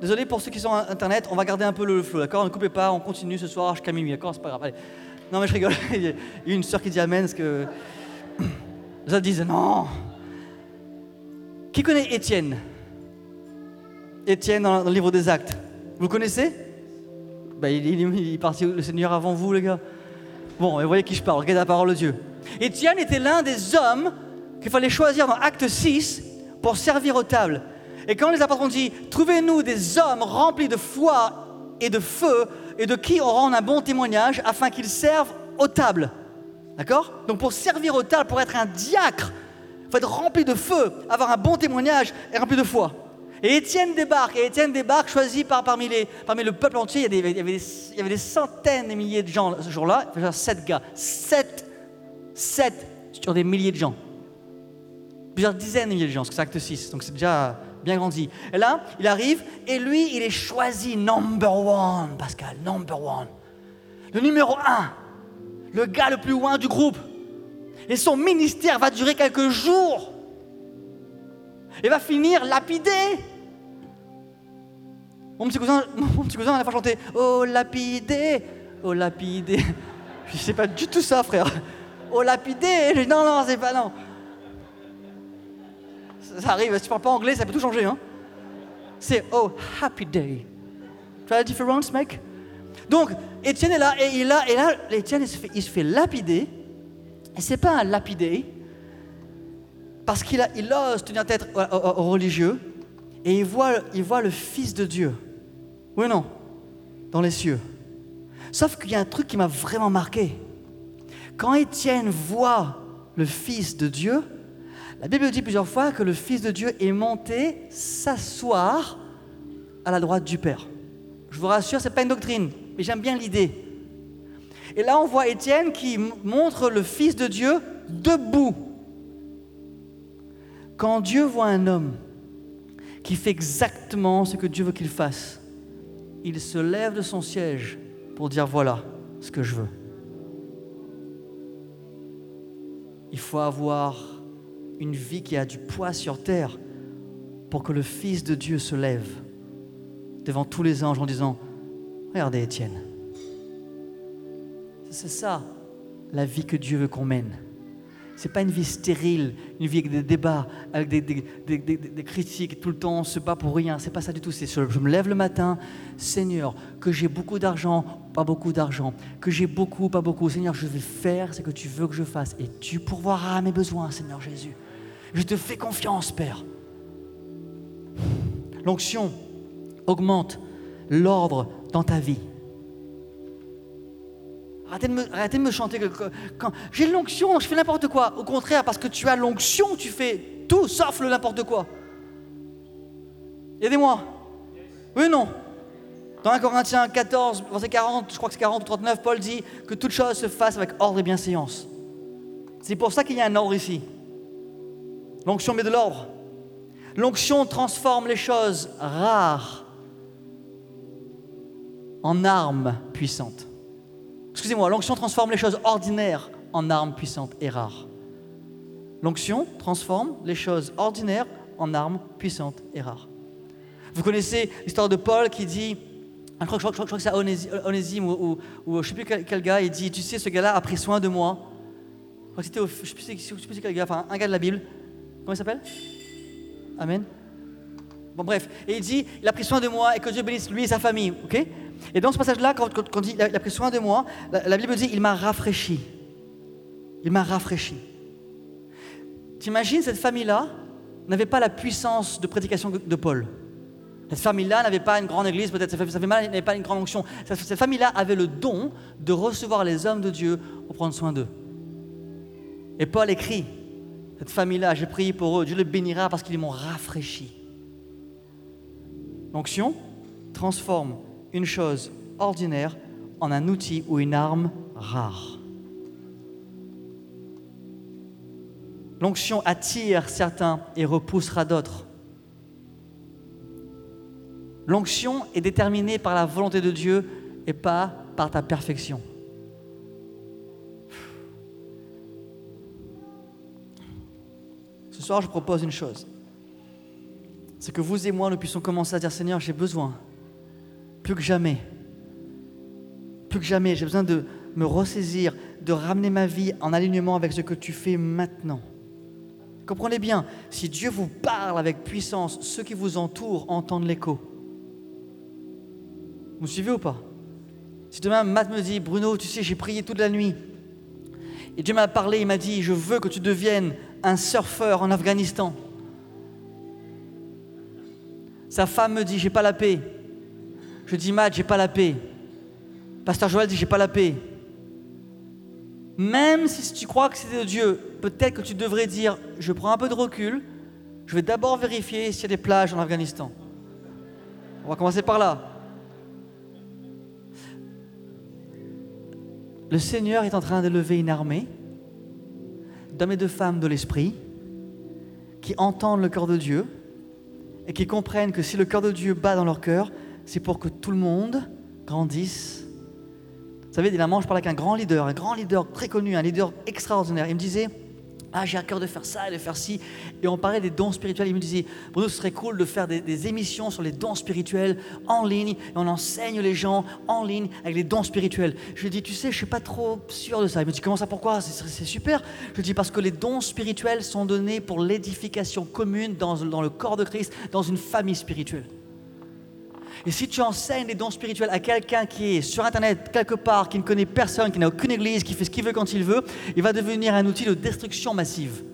Désolé pour ceux qui sont à Internet, on va garder un peu le flow, d'accord? Ne coupez pas, on continue ce soir jusqu'à minuit, d'accord? C'est pas grave. Non, mais je rigole. Il y a une sœur qui dit Amen, parce que. Les autres Non Qui connaît Étienne? Étienne dans, le livre des Actes. Vous le connaissez? Ben, il, il, est parti le Seigneur avant vous, les gars. Bon, vous voyez qui je parle, regardez la parole de Dieu. Étienne était l'un des hommes qu'il fallait choisir dans Acte 6 pour servir aux tables. Et quand les apôtres ont dit, trouvez-nous des hommes remplis de foi et de feu, et de qui on rend un bon témoignage, afin qu'ils servent aux tables. D'accord? Donc pour servir aux tables, pour être un diacre, il faut être rempli de feu, avoir un bon témoignage et rempli de foi. Et Étienne débarque, et Étienne débarque choisi par, parmi, les, parmi le peuple entier. Il y, avait des, il y avait des, centaines de milliers de gens ce jour-là. Il y sept gars. Sept, sept sur des milliers de gens plusieurs dizaines de milliers de gens, c'est acte 6, donc c'est déjà bien grandi. Et là, il arrive, et lui, il est choisi number one, Pascal, number one. Le numéro un, le gars le plus loin du groupe. Et son ministère va durer quelques jours. Et va finir lapidé. Mon petit cousin, mon petit cousin, a pas chanté Oh lapidé, oh lapidé. Je sais pas du tout ça, frère. Oh lapidé. Non, non, c'est pas non ça arrive, si tu parles pas anglais, ça peut tout changer. Hein c'est Oh, happy day. Tu vois la différence, mec? Donc, Étienne est là, et, il a, et là, Étienne, il se fait, il lapider. Et c'est pas un lapidé, parce qu'il il ose tenir tête aux, religieux, et il voit, il voit le Fils de Dieu. Oui ou non? Dans les cieux. Sauf qu'il y a un truc qui m'a vraiment marqué. Quand Étienne voit le Fils de Dieu, la Bible dit plusieurs fois que le Fils de Dieu est monté s'asseoir à la droite du Père. Je vous rassure, ce n'est pas une doctrine, mais j'aime bien l'idée. Et là, on voit Étienne qui montre le Fils de Dieu debout. Quand Dieu voit un homme qui fait exactement ce que Dieu veut qu'il fasse, il se lève de son siège pour dire voilà ce que je veux. Il faut avoir une vie qui a du poids sur terre pour que le Fils de Dieu se lève devant tous les anges en disant, regardez Étienne, c'est ça la vie que Dieu veut qu'on mène. Ce n'est pas une vie stérile, une vie avec des débats, avec des, critiques, tout le temps on se bat pour rien. C'est pas ça du tout. C'est je me lève le matin, Seigneur, que j'ai beaucoup d'argent, pas beaucoup d'argent, que j'ai beaucoup, pas beaucoup. Seigneur, je vais faire ce que tu veux que je fasse et tu pourvoiras à mes besoins, Seigneur Jésus. Je te fais confiance, Père. L'onction augmente l'ordre dans ta vie. Arrêtez de me, chanter que, quand j'ai l'onction, je fais n'importe quoi. Au contraire, parce que tu as l'onction, tu fais tout sauf le n'importe quoi. Aidez-moi. Oui ou non Dans 1 Corinthiens 14, verset 40, je crois que c'est 40 ou 39, Paul dit que toute chose se fasse avec ordre et bienséance. C'est pour ça qu'il y a un ordre ici. L'onction met de l'ordre. L'onction transforme les choses rares en armes puissantes. Excusez-moi, l'onction transforme les choses ordinaires en armes puissantes et rares. L'onction transforme les choses ordinaires en armes puissantes et rares. Vous connaissez l'histoire de Paul qui dit, je crois, que c'est Onésime ou, je ne sais plus quel, gars, il dit, tu sais, ce gars-là a pris soin de moi. Je crois que c'était, ne sais plus quel gars, enfin un gars de la Bible. Comment il s'appelle? Amen. Bon, bref. Et il dit, il a pris soin de moi et que Dieu bénisse lui et sa famille. Ok? Et dans ce passage-là, quand, quand, il, a, pris soin de moi, la, Bible dit, il m'a rafraîchi. Il m'a rafraîchi. T'imagines, cette famille-là n'avait pas la puissance de prédication de Paul. Cette famille-là n'avait pas une grande église, peut-être cette famille-là n'avait pas une grande onction. Cette famille-là avait le don de recevoir les hommes de Dieu pour prendre soin d'eux. Et Paul écrit cette famille-là, j'ai prié pour eux, Dieu les bénira parce qu'ils m'ont rafraîchi. L'onction transforme une chose ordinaire en un outil ou une arme rare. L'onction attire certains et repoussera d'autres. L'onction est déterminée par la volonté de Dieu et pas par ta perfection. Ce soir, je propose une chose. C'est que vous et moi, nous puissions commencer à dire, Seigneur, j'ai besoin, plus que jamais, plus que jamais, j'ai besoin de me ressaisir, de ramener ma vie en alignement avec ce que tu fais maintenant. Comprenez bien, si Dieu vous parle avec puissance, ceux qui vous entourent entendent l'écho. Vous suivez ou pas? Si demain Matt me dit, Bruno, tu sais, j'ai prié toute la nuit, et Dieu m'a parlé, il m'a dit, je veux que tu deviennes un surfeur en Afghanistan. Sa femme me dit, j'ai pas la paix. Je dis, Matt, j'ai pas la paix. Pasteur Joël dit, j'ai pas la paix. Même si tu crois que c'est de Dieu, peut-être que tu devrais dire, je prends un peu de recul, je vais d'abord vérifier s'il y a des plages en Afghanistan. On va commencer par là. Le Seigneur est en train de lever une armée d'hommes et de femmes de l'esprit qui entendent le cœur de Dieu et qui comprennent que si le cœur de Dieu bat dans leur cœur, c'est pour que tout le monde grandisse. Vous savez, dernièrement, je parlais avec un grand leader, un grand leader très connu, un leader extraordinaire. Il me disait, ah, j'ai à cœur de faire ça et de faire ci. Et on parlait des dons spirituels. Il me disait, Bruno, ce serait cool de faire des, émissions sur les dons spirituels en ligne. Et on enseigne les gens en ligne avec les dons spirituels. Je lui dit, tu sais, je suis pas trop sûr de ça. Il me dit, comment ça, pourquoi? C'est super. Je lui dit, parce que les dons spirituels sont donnés pour l'édification commune dans le corps de Christ, dans une famille spirituelle. Et si tu enseignes les dons spirituels à quelqu'un qui est sur Internet, quelque part, qui ne connaît personne, qui n'a aucune église, qui fait ce qu'il veut quand il veut, il va devenir un outil de destruction massive.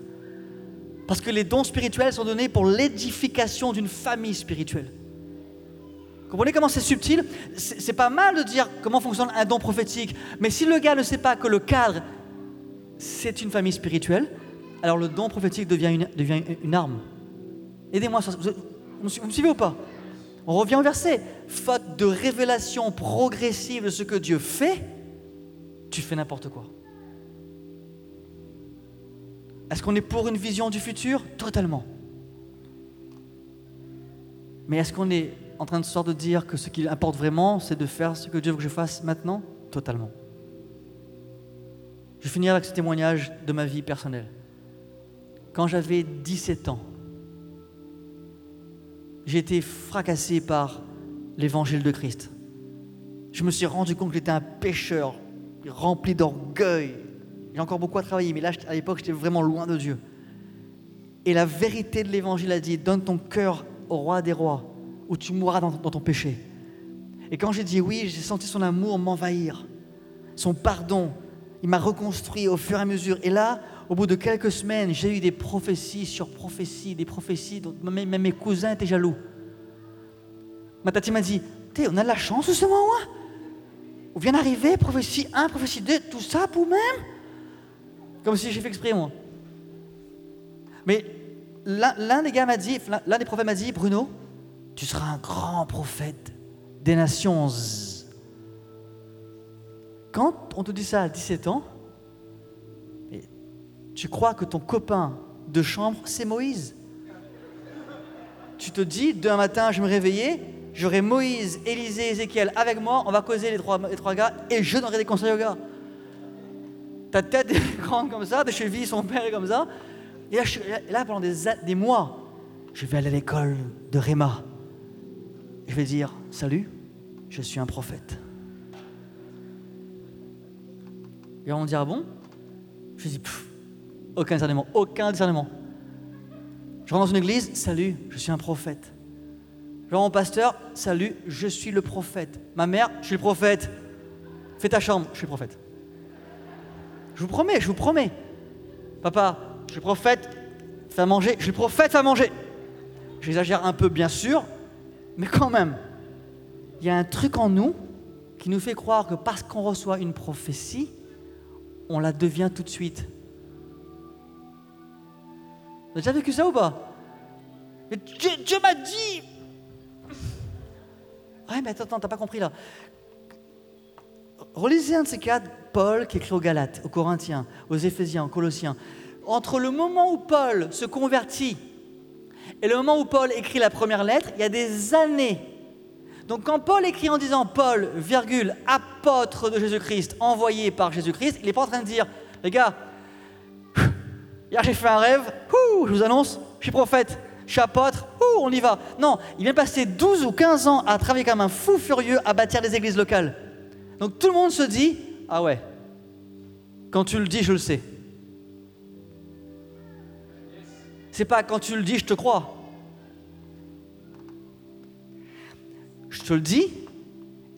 Parce que les dons spirituels sont donnés pour l'édification d'une famille spirituelle. Comprenez comment c'est subtil? C'est pas mal de dire comment fonctionne un don prophétique, mais si le gars ne sait pas que le cadre, c'est une famille spirituelle, alors le don prophétique devient une, arme. Aidez-moi, vous me suivez ou pas? On revient au verset. Faute de révélation progressive de ce que Dieu fait, tu fais n'importe quoi. Est-ce qu'on est pour une vision du futur? Totalement. Mais est-ce qu'on est en train de sorte de dire que ce qui importe vraiment, c'est de faire ce que Dieu veut que je fasse maintenant? Totalement. Je finis avec ce témoignage de ma vie personnelle. Quand j'avais 17 ans, j'ai été fracassé par l'évangile de Christ. Je me suis rendu compte que j'étais un pécheur rempli d'orgueil, j'ai encore beaucoup à travailler, mais là, à l'époque, j'étais vraiment loin de Dieu. Et la vérité de l'évangile a dit donne ton cœur au roi des rois, ou tu mourras dans, ton péché. Et quand j'ai dit oui, j'ai senti son amour m'envahir, son pardon. Il m'a reconstruit au fur et à mesure. Et là, au bout de quelques semaines, j'ai eu des prophéties sur prophéties, des prophéties dont même, mes cousins étaient jaloux. Ma tati m'a dit on a de la chance ce moment-là On vient d'arriver, prophétie 1, prophétie 2, tout ça pour même? Comme si j'ai fait exprès, moi. Mais l'un des gars m'a dit, l'un des prophètes m'a dit, Bruno, tu seras un grand prophète des nations. Quand on te dit ça à 17 ans, tu crois que ton copain de chambre, c'est Moïse? Tu te dis, demain matin, je me réveiller, j'aurai Moïse, Élisée, Ézéchiel avec moi, on va causer les trois, les trois gars, et je donnerai des conseils aux gars ta tête est grande comme ça, tes chevilles sont pères comme ça. Et là, pendant des, des, mois, je vais aller à l'école de Réma. Je vais dire Salut, je suis un prophète. Et on me dit Ah bon? Je dis Aucun discernement, aucun discernement. Je rentre dans une église Salut, je suis un prophète. Je rentre mon pasteur Salut, je suis le prophète. Ma mère, je suis le prophète. Fais ta chambre, je suis le prophète. Je vous promets, je vous promets. Papa, je suis prophète, fais à manger. Je suis prophète, fais à manger. J'exagère un peu, bien sûr, mais quand même, il y a un truc en nous qui nous fait croire que parce qu'on reçoit une prophétie, on la devient tout de suite. Vous avez déjà vécu ça ou pas? Mais Dieu, Dieu m'a dit Ouais, mais attends, attends, t'as pas compris là. Relisez un de ces quatre, Paul qui écrit aux Galates, aux Corinthiens, aux Éphésiens, aux Colossiens. Entre le moment où Paul se convertit et le moment où Paul écrit la première lettre, il y a des années. Donc quand Paul écrit en disant Paul, virgule, apôtre de Jésus-Christ, envoyé par Jésus-Christ, il n'est pas en train de dire, les gars, hier j'ai fait un rêve, je vous annonce, je suis prophète, je suis apôtre, on y va. Non, il vient passer 12 ou 15 ans à travailler comme un fou furieux à bâtir des églises locales. Donc tout le monde se dit Ah ouais, quand tu le dis, je le sais. C'est pas quand tu le dis, je te crois. Je te le dis,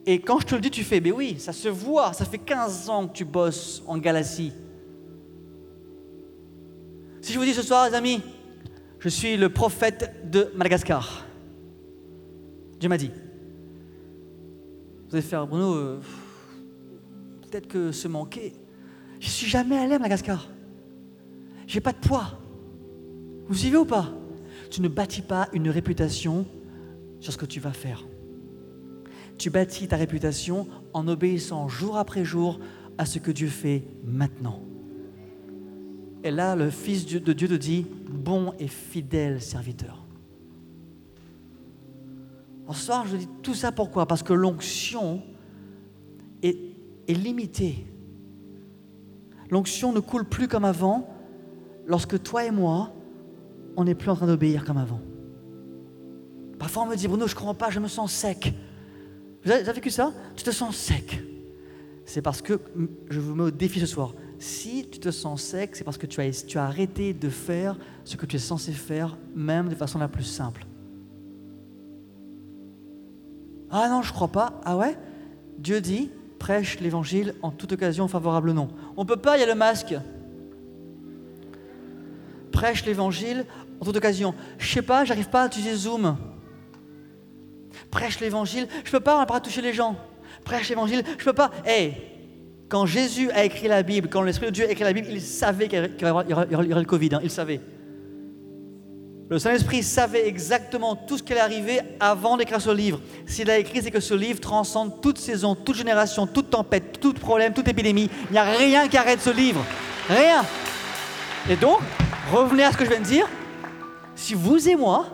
et quand je te le dis, tu fais, mais oui, ça se voit, ça fait 15 ans que tu bosses en Galatie. Je vous dis ce soir, les amis, je suis le prophète de Madagascar, Dieu m'a dit. Vous allez faire, Bruno, euh, peut-être que se manquer. Je suis jamais allé à Madagascar. J'ai pas de poids. Vous suivez ou pas? Tu ne bâtis pas une réputation sur ce que tu vas faire. Tu bâtis ta réputation en obéissant jour après jour à ce que Dieu fait maintenant. Et là, le Fils de Dieu te dit, bon et fidèle serviteur. En soir, je dis tout ça pourquoi? Parce que l'onction est est limité. L'onction ne coule plus comme avant lorsque toi et moi, on n'est plus en train d'obéir comme avant. Parfois on me dit, Bruno, je ne comprends pas, je me sens sec. Vous avez, vécu ça? Tu te sens sec. C'est parce que, je vous mets au défi ce soir, si tu te sens sec, c'est parce que tu as, arrêté de faire ce que tu es censé faire, même de façon la plus simple. Ah non, je crois pas. Ah ouais? Dieu dit prêche l'évangile en toute occasion favorable ou non. On peut pas, il y a le masque. Prêche l'évangile en toute occasion. Je sais pas, j'arrive pas à utiliser Zoom. Prêche l'évangile, je peux pas, on n'a pas toucher les gens. Prêche l'évangile, je peux pas. Hey, quand Jésus a écrit la Bible, quand l'Esprit de Dieu a écrit la Bible, il savait qu'il y aurait, le Covid, hein, il savait. Le Saint-Esprit savait exactement tout ce qui allait arriver avant d'écrire ce livre. S'il a écrit, c'est que ce livre transcende toute saison, toute génération, toute tempête, tout problème, toute épidémie. Il n'y a rien qui arrête ce livre. Rien. Et donc, revenez à ce que je viens de dire. Si vous et moi,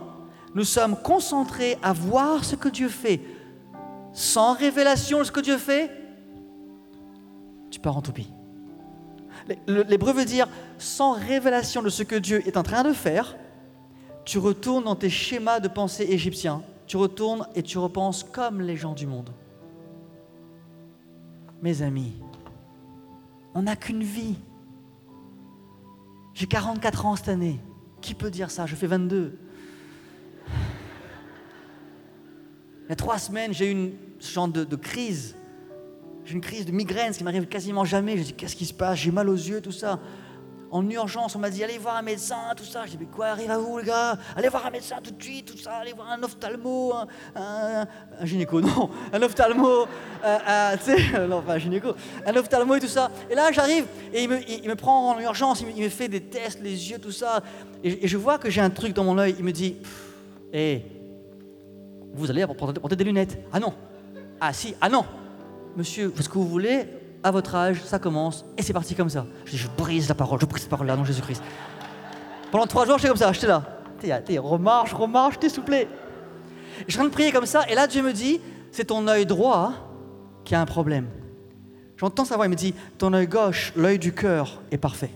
nous sommes concentrés à voir ce que Dieu fait, sans révélation de ce que Dieu fait, tu pars en toupie. L'hébreu veut dire sans révélation de ce que Dieu est en train de faire, tu retournes dans tes schémas de pensée égyptiens. Tu retournes et tu repenses comme les gens du monde. Mes amis, on n'a qu'une vie. J'ai 44 ans cette année. Qui peut dire ça? Je fais 22. Il y a trois semaines, j'ai eu une genre de, de crise. J'ai une crise de migraine, ce qui m'arrive quasiment jamais. Je dis, qu'est-ce qui se passe? J'ai mal aux yeux, tout ça en urgence, on m'a dit allez voir un médecin, tout ça. J'ai dit mais quoi arrive à vous les gars? Allez voir un médecin tout de suite, tout ça. Allez voir un ophtalmo, un, gynéco, non, un ophtalmo, euh, tu sais, non pas un gynéco, un ophtalmo et tout ça. Et là j'arrive et il me, prend en urgence, il me, fait des tests, les yeux, tout ça. Et, je vois que j'ai un truc dans mon œil. Il me dit hé, vous allez porter des lunettes. Ah non, ah si, ah non, monsieur, ce que vous voulez à votre âge, ça commence, et c'est parti comme ça. Je dis, je brise la parole, je brise la parole là, non Jésus-Christ. Pendant trois jours, j'étais comme ça, j'étais là. T'es, remarche, remarche, t'es souplé. Je suis en train de prier comme ça, et là, Dieu me dit, c'est ton œil droit qui a un problème. J'entends sa voix, il me dit, ton œil gauche, l'œil du cœur, est parfait.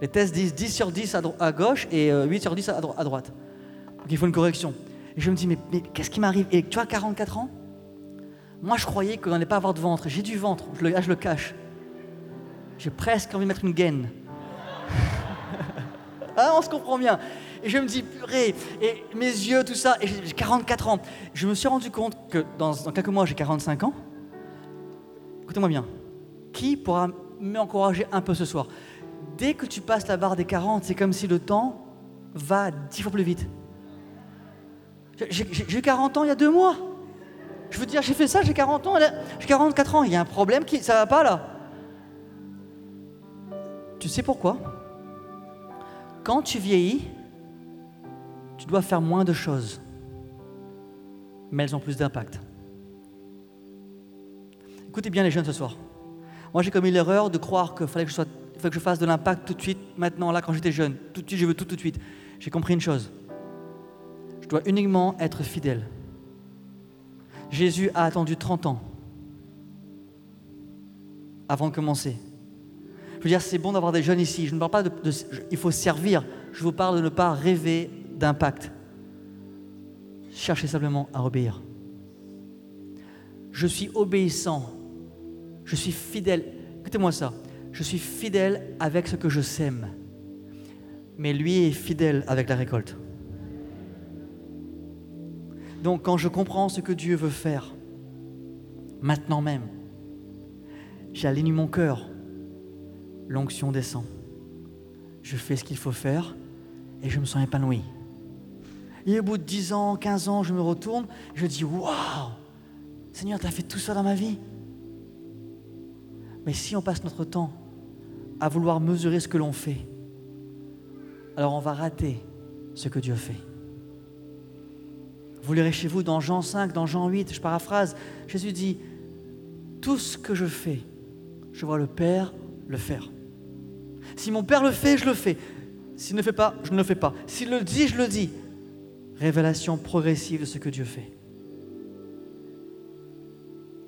Les tests disent 10 sur 10 à, gauche et 8 euh, sur 10 à, droite. Donc il faut une correction. Et je me dis, mais, mais qu'est-ce qui m'arrive? Et tu as 44 ans moi, je croyais qu'on n'allait pas avoir de ventre. J'ai du ventre, je le, je le cache. J'ai presque envie de mettre une gaine. ah, on se comprend bien. Et je me dis, purée, et mes yeux, tout ça, et j'ai 44 ans. Je me suis rendu compte que dans, quelques mois, j'ai 45 ans. Écoutez-moi bien. Qui pourra m'encourager un peu ce soir? Dès que tu passes la barre des 40, c'est comme si le temps va dix fois plus vite. J'ai eu 40 ans il y a deux mois. Je veux dire, j'ai fait ça, j'ai 40 ans, j'ai 44 ans, il y a un problème qui ça va pas là. Tu sais pourquoi? Quand tu vieillis, tu dois faire moins de choses, mais elles ont plus d'impact. Écoutez bien les jeunes ce soir. Moi j'ai commis l'erreur de croire qu'il que fallait que je fasse de l'impact tout de suite, maintenant, là, quand j'étais jeune. Tout de suite, je veux tout tout de suite. J'ai compris une chose. Je dois uniquement être fidèle. Jésus a attendu 30 ans avant de commencer. Je veux dire, c'est bon d'avoir des jeunes ici. Je ne parle pas de, Il faut servir. Je vous parle de ne pas rêver d'impact. Cherchez simplement à obéir. Je suis obéissant. Je suis fidèle. Écoutez-moi ça. Je suis fidèle avec ce que je sème. Mais lui est fidèle avec la récolte. Donc quand je comprends ce que Dieu veut faire, maintenant même, j'aligne mon cœur, l'onction descend. Je fais ce qu'il faut faire et je me sens épanoui. Et au bout de 10 ans, 15 ans, je me retourne, je dis Waouh Seigneur, tu as fait tout ça dans ma vie. Mais si on passe notre temps à vouloir mesurer ce que l'on fait, alors on va rater ce que Dieu fait. Vous lirez chez vous dans Jean 5, dans Jean 8, je paraphrase, Jésus dit, tout ce que je fais, je vois le Père le faire. Si mon Père le fait, je le fais. S'il ne le fait pas, je ne le fais pas. S'il le dit, je le dis. Révélation progressive de ce que Dieu fait.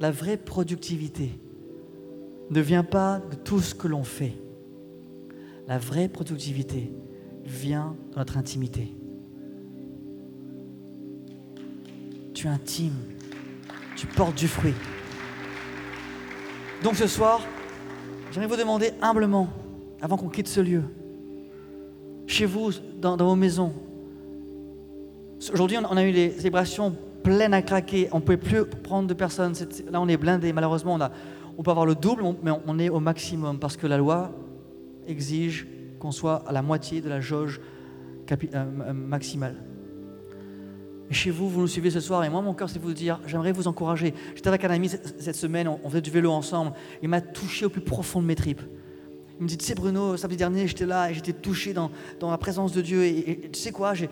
La vraie productivité ne vient pas de tout ce que l'on fait. La vraie productivité vient de notre intimité. Tu intime, tu portes du fruit. Donc ce soir, j'aimerais vous demander humblement, avant qu'on quitte ce lieu, chez vous, dans, vos maisons, aujourd'hui on a eu les célébrations pleine à craquer. On ne pouvait plus prendre de personnes. Là, on est blindé. Malheureusement, on, peut avoir le double, mais on est au maximum parce que la loi exige qu'on soit à la moitié de la jauge euh, euh, maximale. Chez vous, vous nous suivez ce soir, et moi, mon cœur, c'est vous dire, j'aimerais vous encourager. J'étais avec un ami cette semaine, on faisait du vélo ensemble, il m'a touché au plus profond de mes tripes. Il me dit, tu sais Bruno, samedi dernier, j'étais là et j'étais touché dans, dans la présence de Dieu. Et, tu sais quoi, j'ai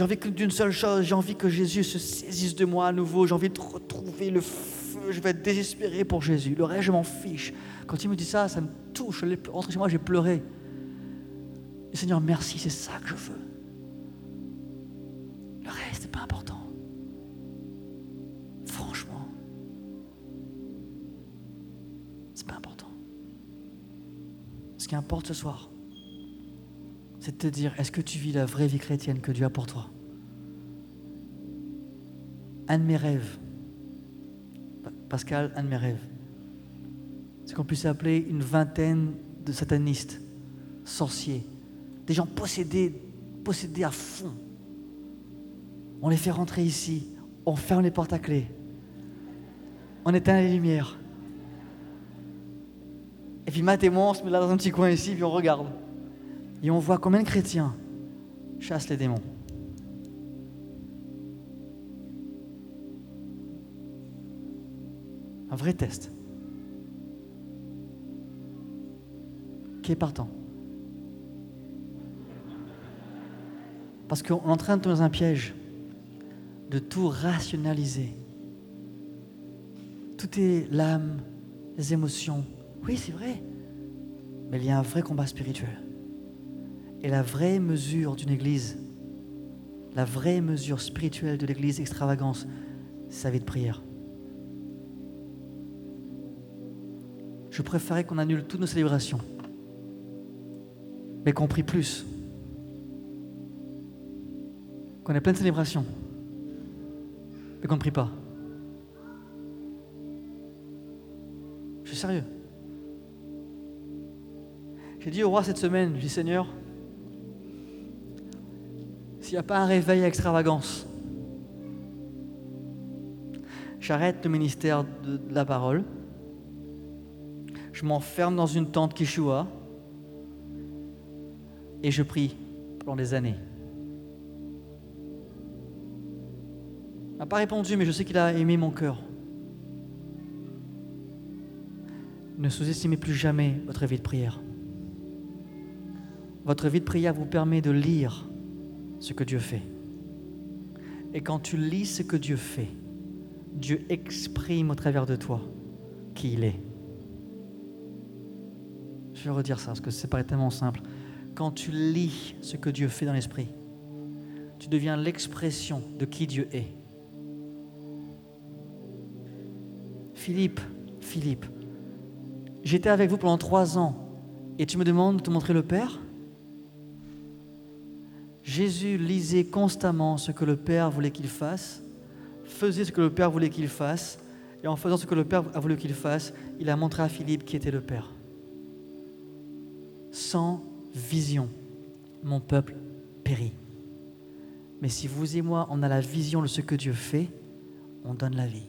envie d'une seule chose, j'ai envie que Jésus se saisisse de moi à nouveau. J'ai envie de retrouver le feu. Je vais être désespéré pour Jésus. Le reste, je m'en fiche. Quand il me dit ça, ça me touche. Je rentré chez moi, j'ai pleuré. Seigneur, merci, c'est ça que je veux. Qui importe ce soir, c'est de te dire est-ce que tu vis la vraie vie chrétienne que Dieu a pour toi? Un de mes rêves, Pa- Pascal, un de mes rêves, c'est qu'on puisse appeler une vingtaine de satanistes, sorciers, des gens possédés, possédés à fond. On les fait rentrer ici, on ferme les portes à clé, on éteint les lumières. Et puis Matt et moi, on se met là dans un petit coin ici, puis on regarde. Et on voit combien de chrétiens chassent les démons. Un vrai test. Qui est partant Parce qu'on est en train de tomber dans un piège de tout rationaliser. Tout est l'âme, les émotions. Oui, c'est vrai. Mais il y a un vrai combat spirituel. Et la vraie mesure d'une église, la vraie mesure spirituelle de l'église extravagance, c'est sa vie de prière. Je préférais qu'on annule toutes nos célébrations, mais qu'on prie plus. Qu'on ait plein de célébrations, mais qu'on ne prie pas. Je suis sérieux. J'ai dit au roi cette semaine, je dis Seigneur, s'il n'y a pas un réveil à extravagance, j'arrête le ministère de, de la parole, je m'enferme dans une tente Kishua et je prie pendant des années. Il n'a pas répondu, mais je sais qu'il a aimé mon cœur. Ne sous-estimez plus jamais votre vie de prière. Votre vie de prière vous permet de lire ce que Dieu fait. Et quand tu lis ce que Dieu fait, Dieu exprime au travers de toi qui il est. Je vais redire ça parce que c'est pas tellement simple. Quand tu lis ce que Dieu fait dans l'esprit, tu deviens l'expression de qui Dieu est. Philippe, Philippe, j'étais avec vous pendant trois ans et tu me demandes de te montrer le Père? Jésus lisait constamment ce que le Père voulait qu'il fasse, faisait ce que le Père voulait qu'il fasse, et en faisant ce que le Père a voulu qu'il fasse, il a montré à Philippe qui était le Père. Sans vision, mon peuple périt. Mais si vous et moi, on a la vision de ce que Dieu fait, on donne la vie.